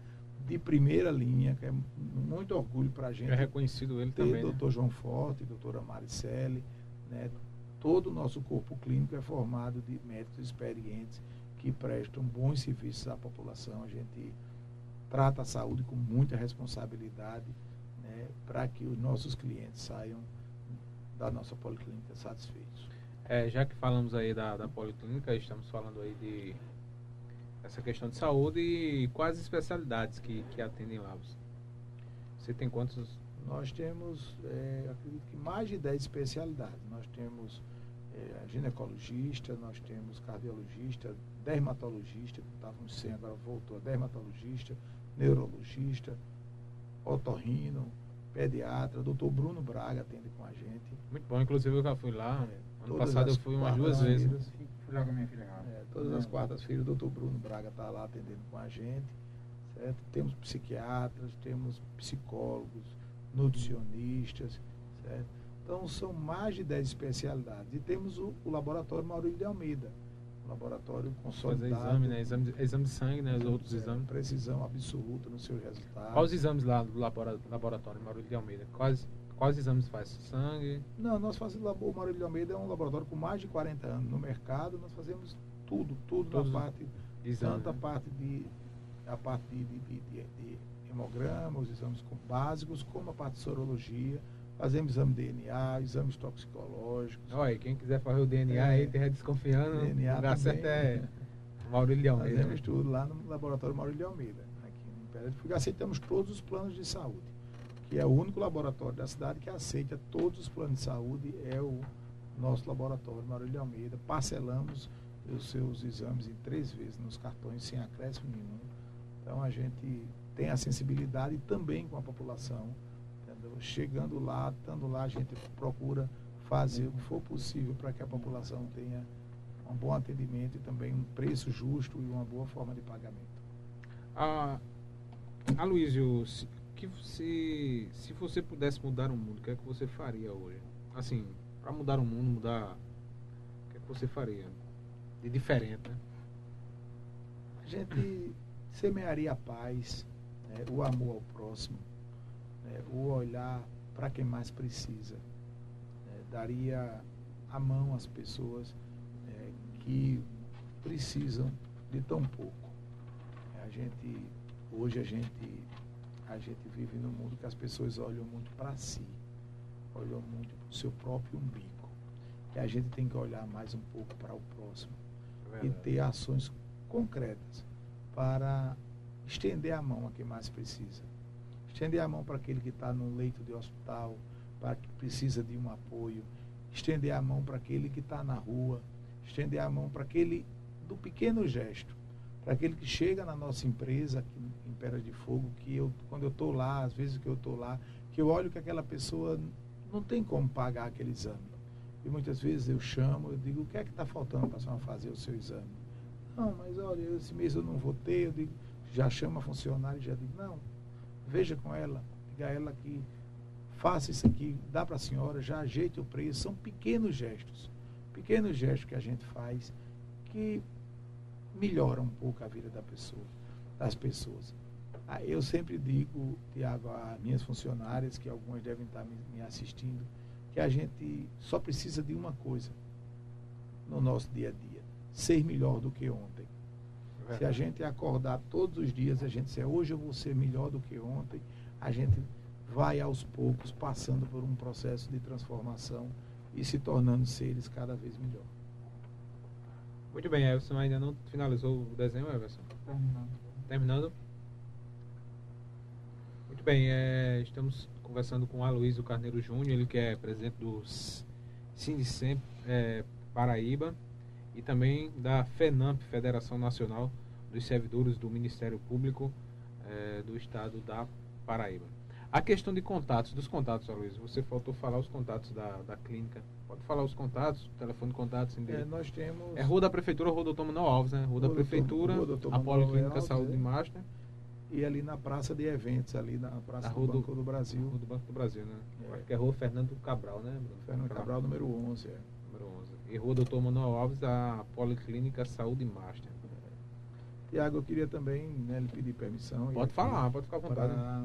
de primeira linha, que é muito orgulho para a gente. É reconhecido ele ter também. Doutor né? João Forte, doutora Maricele, né? todo o nosso corpo clínico é formado de médicos experientes que prestam bons serviços à população. A gente trata a saúde com muita responsabilidade né, para que os nossos clientes saiam da nossa policlínica satisfeitos. É, já que falamos aí da, da policlínica, estamos falando aí de essa questão de saúde e quais especialidades que, que atendem lá. Você tem quantos? Nós temos, é, acredito que mais de 10 especialidades. Nós temos é, ginecologista, nós temos cardiologista, dermatologista, que estávamos sem, agora voltou a dermatologista, neurologista, otorrino, pediatra, doutor Bruno Braga atende com a gente. Muito bom, inclusive eu já fui lá. É, ano passado eu fui umas duas vezes. Fui lá com a minha filha. É, todas as quartas-feiras o doutor Bruno Braga está lá atendendo com a gente. Certo? Temos psiquiatras, temos psicólogos, nutricionistas, certo? Então são mais de 10 especialidades. E temos o, o laboratório Maurício de Almeida laboratório consolidado. Fazer exame, né? Exame, exame de sangue, né? Os outros é, exames. Precisão absoluta no seu resultado. Quais os exames lá do laboratório Maurílio de Almeida? Quais, quais exames faz? Sangue? Não, nós fazemos o Maurílio de Almeida é um laboratório com mais de 40 anos no mercado. Nós fazemos tudo, tudo Todos na parte, exames, tanto né? a parte de a parte de, de, de, de hemograma, os exames básicos, como a parte de sorologia Fazemos exame de DNA, exames toxicológicos. Olha, quem quiser fazer o DNA é, aí, esteja desconfiando, DNA lugar certo é Maurílio de Almeida. Fazemos tudo lá no laboratório Maurílio de Almeida, aqui em Império de Fogo, aceitamos todos os planos de saúde, que é o único laboratório da cidade que aceita todos os planos de saúde, é o nosso laboratório, Maurílio Almeida. Parcelamos os seus exames em três vezes nos cartões, sem acréscimo nenhum. Então a gente tem a sensibilidade também com a população. Entendeu? Chegando lá, estando lá, a gente procura fazer o que for possível para que a população tenha um bom atendimento e também um preço justo e uma boa forma de pagamento. Ah, Aloysio, que se, se você pudesse mudar o mundo, o que é que você faria hoje? Assim, para mudar o mundo, mudar. O que é que você faria? De diferente, né? A gente semearia a paz, né, o amor ao próximo, né, o olhar para quem mais precisa. né, daria a mão às pessoas né, que precisam de tão pouco. A gente, hoje a gente, a gente vive num mundo que as pessoas olham muito para si, olham muito para o seu próprio umbigo. E a gente tem que olhar mais um pouco para o próximo e ter ações concretas para estender a mão a quem mais precisa. Estender a mão para aquele que está no leito de hospital, para que precisa de um apoio. Estender a mão para aquele que está na rua. Estender a mão para aquele do pequeno gesto. Para aquele que chega na nossa empresa, aqui em Pera de Fogo, que eu, quando eu estou lá, às vezes que eu estou lá, que eu olho que aquela pessoa não tem como pagar aquele exame. E muitas vezes eu chamo, eu digo, o que é que está faltando para a senhora fazer o seu exame? Não, mas olha, esse mês eu não vou ter, eu digo, já chama a funcionária e já digo, não, veja com ela, diga a ela que faça isso aqui, dá para a senhora, já ajeite o preço, são pequenos gestos, pequenos gestos que a gente faz que melhoram um pouco a vida da pessoa, das pessoas. Ah, Eu sempre digo, Tiago, a minhas funcionárias, que algumas devem estar me, me assistindo, que a gente só precisa de uma coisa no nosso dia a dia: ser melhor do que ontem. Se a gente acordar todos os dias, a gente disser, hoje eu vou ser melhor do que ontem, a gente vai aos poucos passando por um processo de transformação e se tornando seres cada vez melhor. Muito bem, Everson ainda não finalizou o desenho, Everson? Terminando? Muito bem, é, estamos conversando com o Aloysio Carneiro Júnior, ele que é presidente do Sindicem é, Paraíba e também da FENAMP, Federação Nacional dos Servidores do Ministério Público é, do Estado da Paraíba. A questão de contatos, dos contatos, Aloysio, você faltou falar os contatos da, da clínica. Pode falar os contatos, telefone de contatos, É, nós temos. É Rua da Prefeitura Rua Doutor Manuel Alves, né? Rua da Rua Doutor- Prefeitura, Rua Doutor a Policlínica Alves, Saúde é. de Master, E ali na praça de eventos, ali na Praça do do- Banco do Brasil, Rua do Banco do Brasil, né? É. Acho que é Rua Fernando Cabral, né? Bruno? Fernando Cabral, número 11. É. Número 11. E Rua Doutor Manuel Alves, a Policlínica Saúde Master. Tiago, eu queria também né, lhe pedir permissão. Pode falar, pode ficar à vontade. Para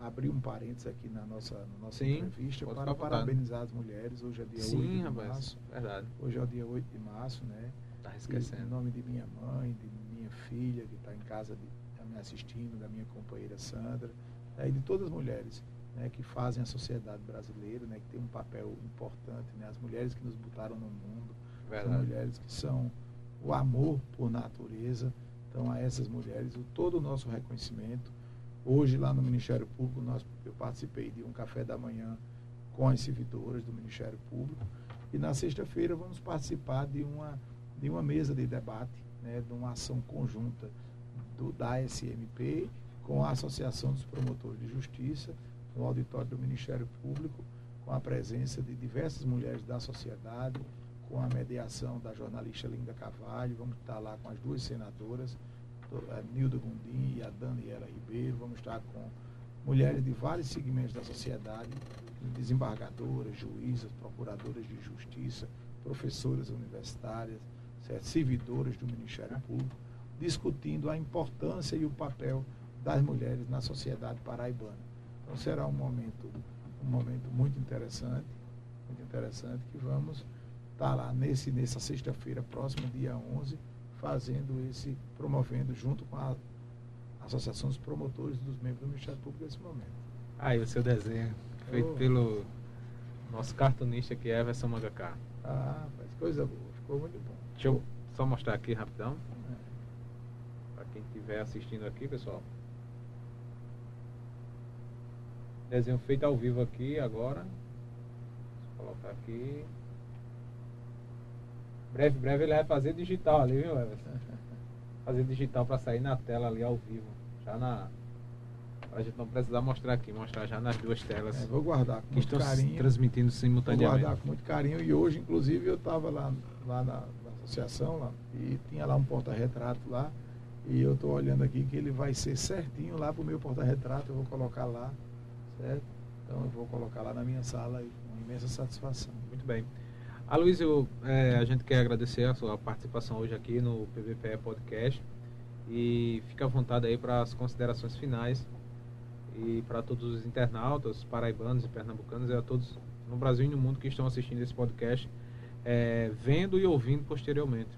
abrir um parênteses aqui na nossa, na nossa Sim, entrevista, para parabenizar as mulheres. Hoje é dia 8 Sim, de rapaz. março. Verdade. Hoje é o dia 8 de março, né? Tá E, em esquecendo. nome de minha mãe, de minha filha, que está em casa de, tá me assistindo, da minha companheira Sandra, né, e de todas as mulheres né, que fazem a sociedade brasileira, né, que tem um papel importante, né, as mulheres que nos botaram no mundo, são Verdade. mulheres que são o amor por natureza. Então, a essas mulheres, o, todo o nosso reconhecimento. Hoje, lá no Ministério Público, nós, eu participei de um café da manhã com as servidoras do Ministério Público. E na sexta-feira vamos participar de uma, de uma mesa de debate, né, de uma ação conjunta do, da SMP com a Associação dos Promotores de Justiça, no auditório do Ministério Público, com a presença de diversas mulheres da sociedade, com a mediação da jornalista Linda Carvalho, vamos estar lá com as duas senadoras, a Nilda Gundim e a Daniela Ribeiro, vamos estar com mulheres de vários segmentos da sociedade, desembargadoras, juízas, procuradoras de justiça, professoras universitárias, certo? servidoras do Ministério Público, discutindo a importância e o papel das mulheres na sociedade paraibana. Então será um momento, um momento muito interessante, muito interessante que vamos estar lá nesse nessa sexta-feira, próximo dia 11, fazendo esse promovendo junto com a Associação dos Promotores dos membros do Ministério Público nesse momento. Aí o seu desenho, feito Oh. pelo nosso cartunista que é Everson Mangaká. Ah, faz coisa boa, ficou muito bom. Deixa eu só mostrar aqui rapidão, É. para quem estiver assistindo aqui, pessoal. Desenho feito ao vivo aqui agora. Vou colocar aqui. Breve, breve ele vai fazer digital ali, viu, Everson? Fazer digital para sair na tela ali ao vivo. Já na. A gente não precisar mostrar aqui, mostrar já nas duas telas. É, vou guardar com que muito carinho. transmitindo Vou simultaneamente. guardar com muito carinho. E hoje, inclusive, eu estava lá, lá na, na associação lá, e tinha lá um porta-retrato lá. E eu estou olhando aqui que ele vai ser certinho lá para o meu porta-retrato. Eu vou colocar lá, certo? Então eu vou colocar lá na minha sala e com imensa satisfação. Muito bem. Aloysio, é, a gente quer agradecer a sua participação hoje aqui no PVPE Podcast e fica à vontade aí para as considerações finais e para todos os internautas paraibanos e pernambucanos e a todos no Brasil e no mundo que estão assistindo esse podcast, é, vendo e ouvindo posteriormente.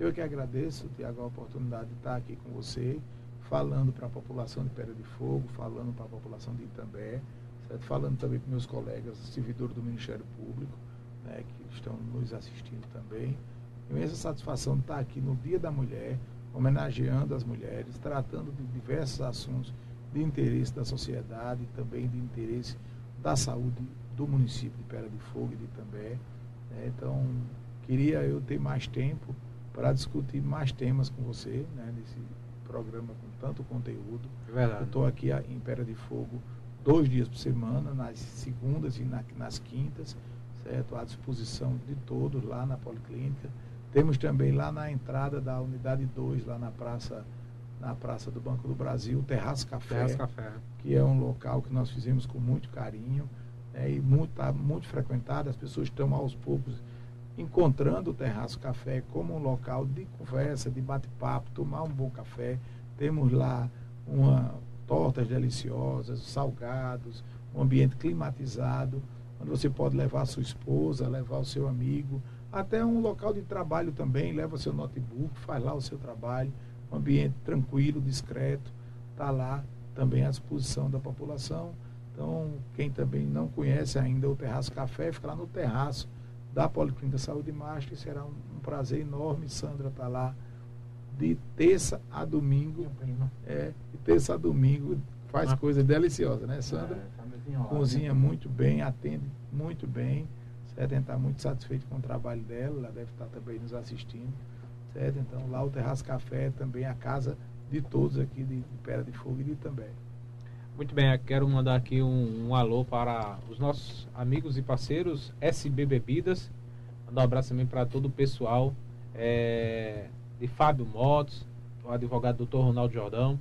Eu que agradeço, Tiago, a oportunidade de estar aqui com você, falando para a população de Pedra de Fogo, falando para a população de Itambé, certo? falando também com meus colegas servidores do Ministério Público, né, que estão nos assistindo também. Imensa satisfação de estar aqui no Dia da Mulher, homenageando as mulheres, tratando de diversos assuntos de interesse da sociedade e também de interesse da saúde do município de Pedra de Fogo e de Itambé. né? Então, queria eu ter mais tempo para discutir mais temas com você, né, nesse programa com tanto conteúdo. É Eu verdade. estou aqui em Pera de Fogo dois dias por semana, nas segundas e na- nas quintas, certo? À disposição de todos lá na Policlínica. Temos também lá na entrada da unidade 2, lá na praça, na praça do Banco do Brasil, o Terraço Café Terras Café. que é um local que nós fizemos com muito carinho né, e muito, tá muito frequentado. As pessoas estão aos poucos encontrando o Terraço Café como um local de conversa, de bate-papo, tomar um bom café. Temos lá uma tortas deliciosas, salgados, um ambiente climatizado, onde você pode levar a sua esposa, levar o seu amigo, até um local de trabalho também, leva seu notebook, faz lá o seu trabalho, um ambiente tranquilo, discreto, está lá também à disposição da população. Então, quem também não conhece ainda o Terraço Café, fica lá no terraço da Policlínica Saúde Master, e será um, um prazer enorme. Sandra está lá de terça a domingo. É, de terça a domingo faz Ah. coisas deliciosas, né, Sandra? É, tá Cozinha muito bem, atende muito bem. Certo? Está muito satisfeito com o trabalho dela, ela deve estar também nos assistindo. Certo? Então, lá o Terraço Café é também a casa de todos aqui de, de Pera de Fogo e de também. Muito bem, quero mandar aqui um, um alô para os nossos amigos e parceiros SB Bebidas. Mandar um abraço também para todo o pessoal é, de Fábio Motos, o advogado doutor Ronaldo Jordão.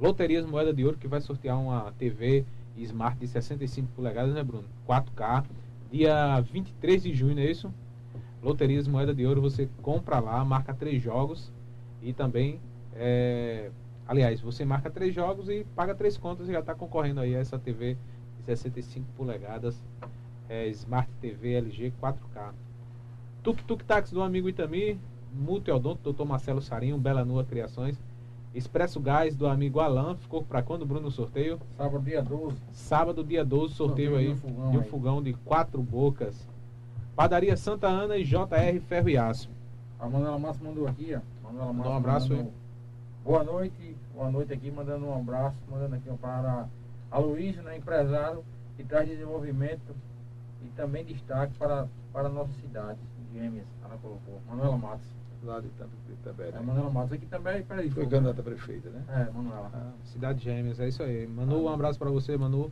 Loterias Moeda de Ouro, que vai sortear uma TV Smart de 65 polegadas, né, Bruno? 4K. Dia 23 de junho, não é isso? Loterias Moeda de Ouro, você compra lá, marca três jogos e também é, Aliás, você marca três jogos e paga três contas e já está concorrendo aí a essa TV de 65 polegadas, é, Smart TV LG 4K. Tuk Tuk Táxi do amigo Itami, Multiodonto, Dr. Marcelo Sarinho, Bela Nua Criações, Expresso Gás do amigo Alan, ficou para quando, Bruno, o sorteio? Sábado, dia 12. Sábado, dia 12, sorteio Sorteio aí de um fogão de um fogão de quatro bocas. Padaria Santa Ana e JR Ferro e Aço. A Manuela Massa mandou aqui, ó. Manuela Mandou Massa um abraço mandando- Boa noite, boa noite aqui, mandando um abraço, mandando aqui para a Luísa, né, empresário, que traz desenvolvimento e também destaque para, para a nossa cidade, Gêmeas, ela colocou. Manuela Matos. Lá de de També, É, né? Manuela Matos aqui também, peraí. Foi candidata a prefeita, né? É, Manuela. Ah, Cidade Gêmeas, é isso aí. Manu, um abraço para você, Manu.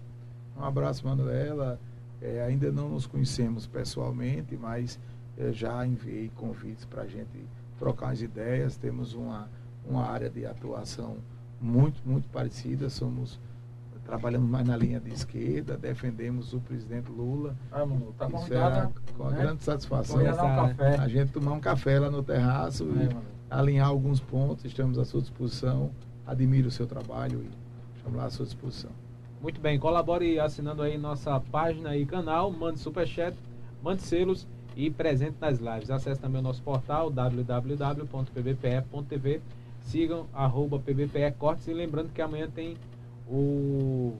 Um abraço, Manuela. É, ainda não nos conhecemos pessoalmente, mas eh, já enviei convites para a gente trocar as ideias. Temos uma, uma área de atuação muito, muito parecida. Somos trabalhamos mais na linha de esquerda, defendemos o presidente Lula. Ah, Manu, tá Isso convidada. é com né? grande satisfação. Um café. A gente tomar um café lá no terraço É, e Manu. alinhar alguns pontos. Estamos à sua disposição. Admiro o seu trabalho e estamos lá à sua disposição. Muito bem, colabore assinando aí nossa página e canal, mande superchat, mande selos e presente nas lives. Acesse também o nosso portal www.pbpe.tv. Sigam arroba PBPE Cortes e lembrando que amanhã tem o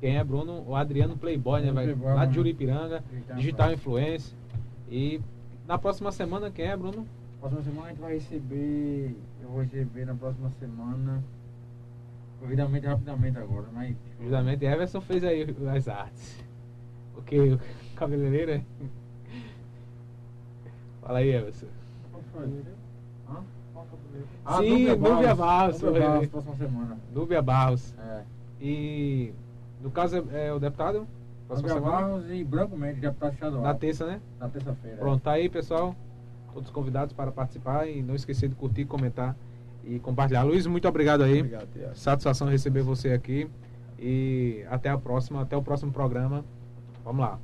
quem é Bruno? O Adriano Playboy, né? Vai, Playboy, lá de amanhã. Juripiranga, Digital Digital Influence. E na próxima semana quem é, Bruno? Próxima semana a gente vai receber. Eu vou receber na próxima semana. Convidamente rapidamente agora, mas. Convidamente, Everson fez aí as artes. O que? O cabeleireiro, é? Fala aí, Everson. Qual foi? Hã? Sim, Núbia Barros. Núbia Barros, próxima semana. Núbia Barros. É. E no caso é, é o deputado? Semana? Barros e Branco Mendes, deputado estadual. Na terça, né? Na terça-feira. Pronto, tá aí, pessoal. Todos convidados para participar e não esquecer de curtir, comentar e compartilhar. Luiz, muito obrigado aí. Obrigado, Tiago. Satisfação receber você aqui. E até a próxima, até o próximo programa. Vamos lá.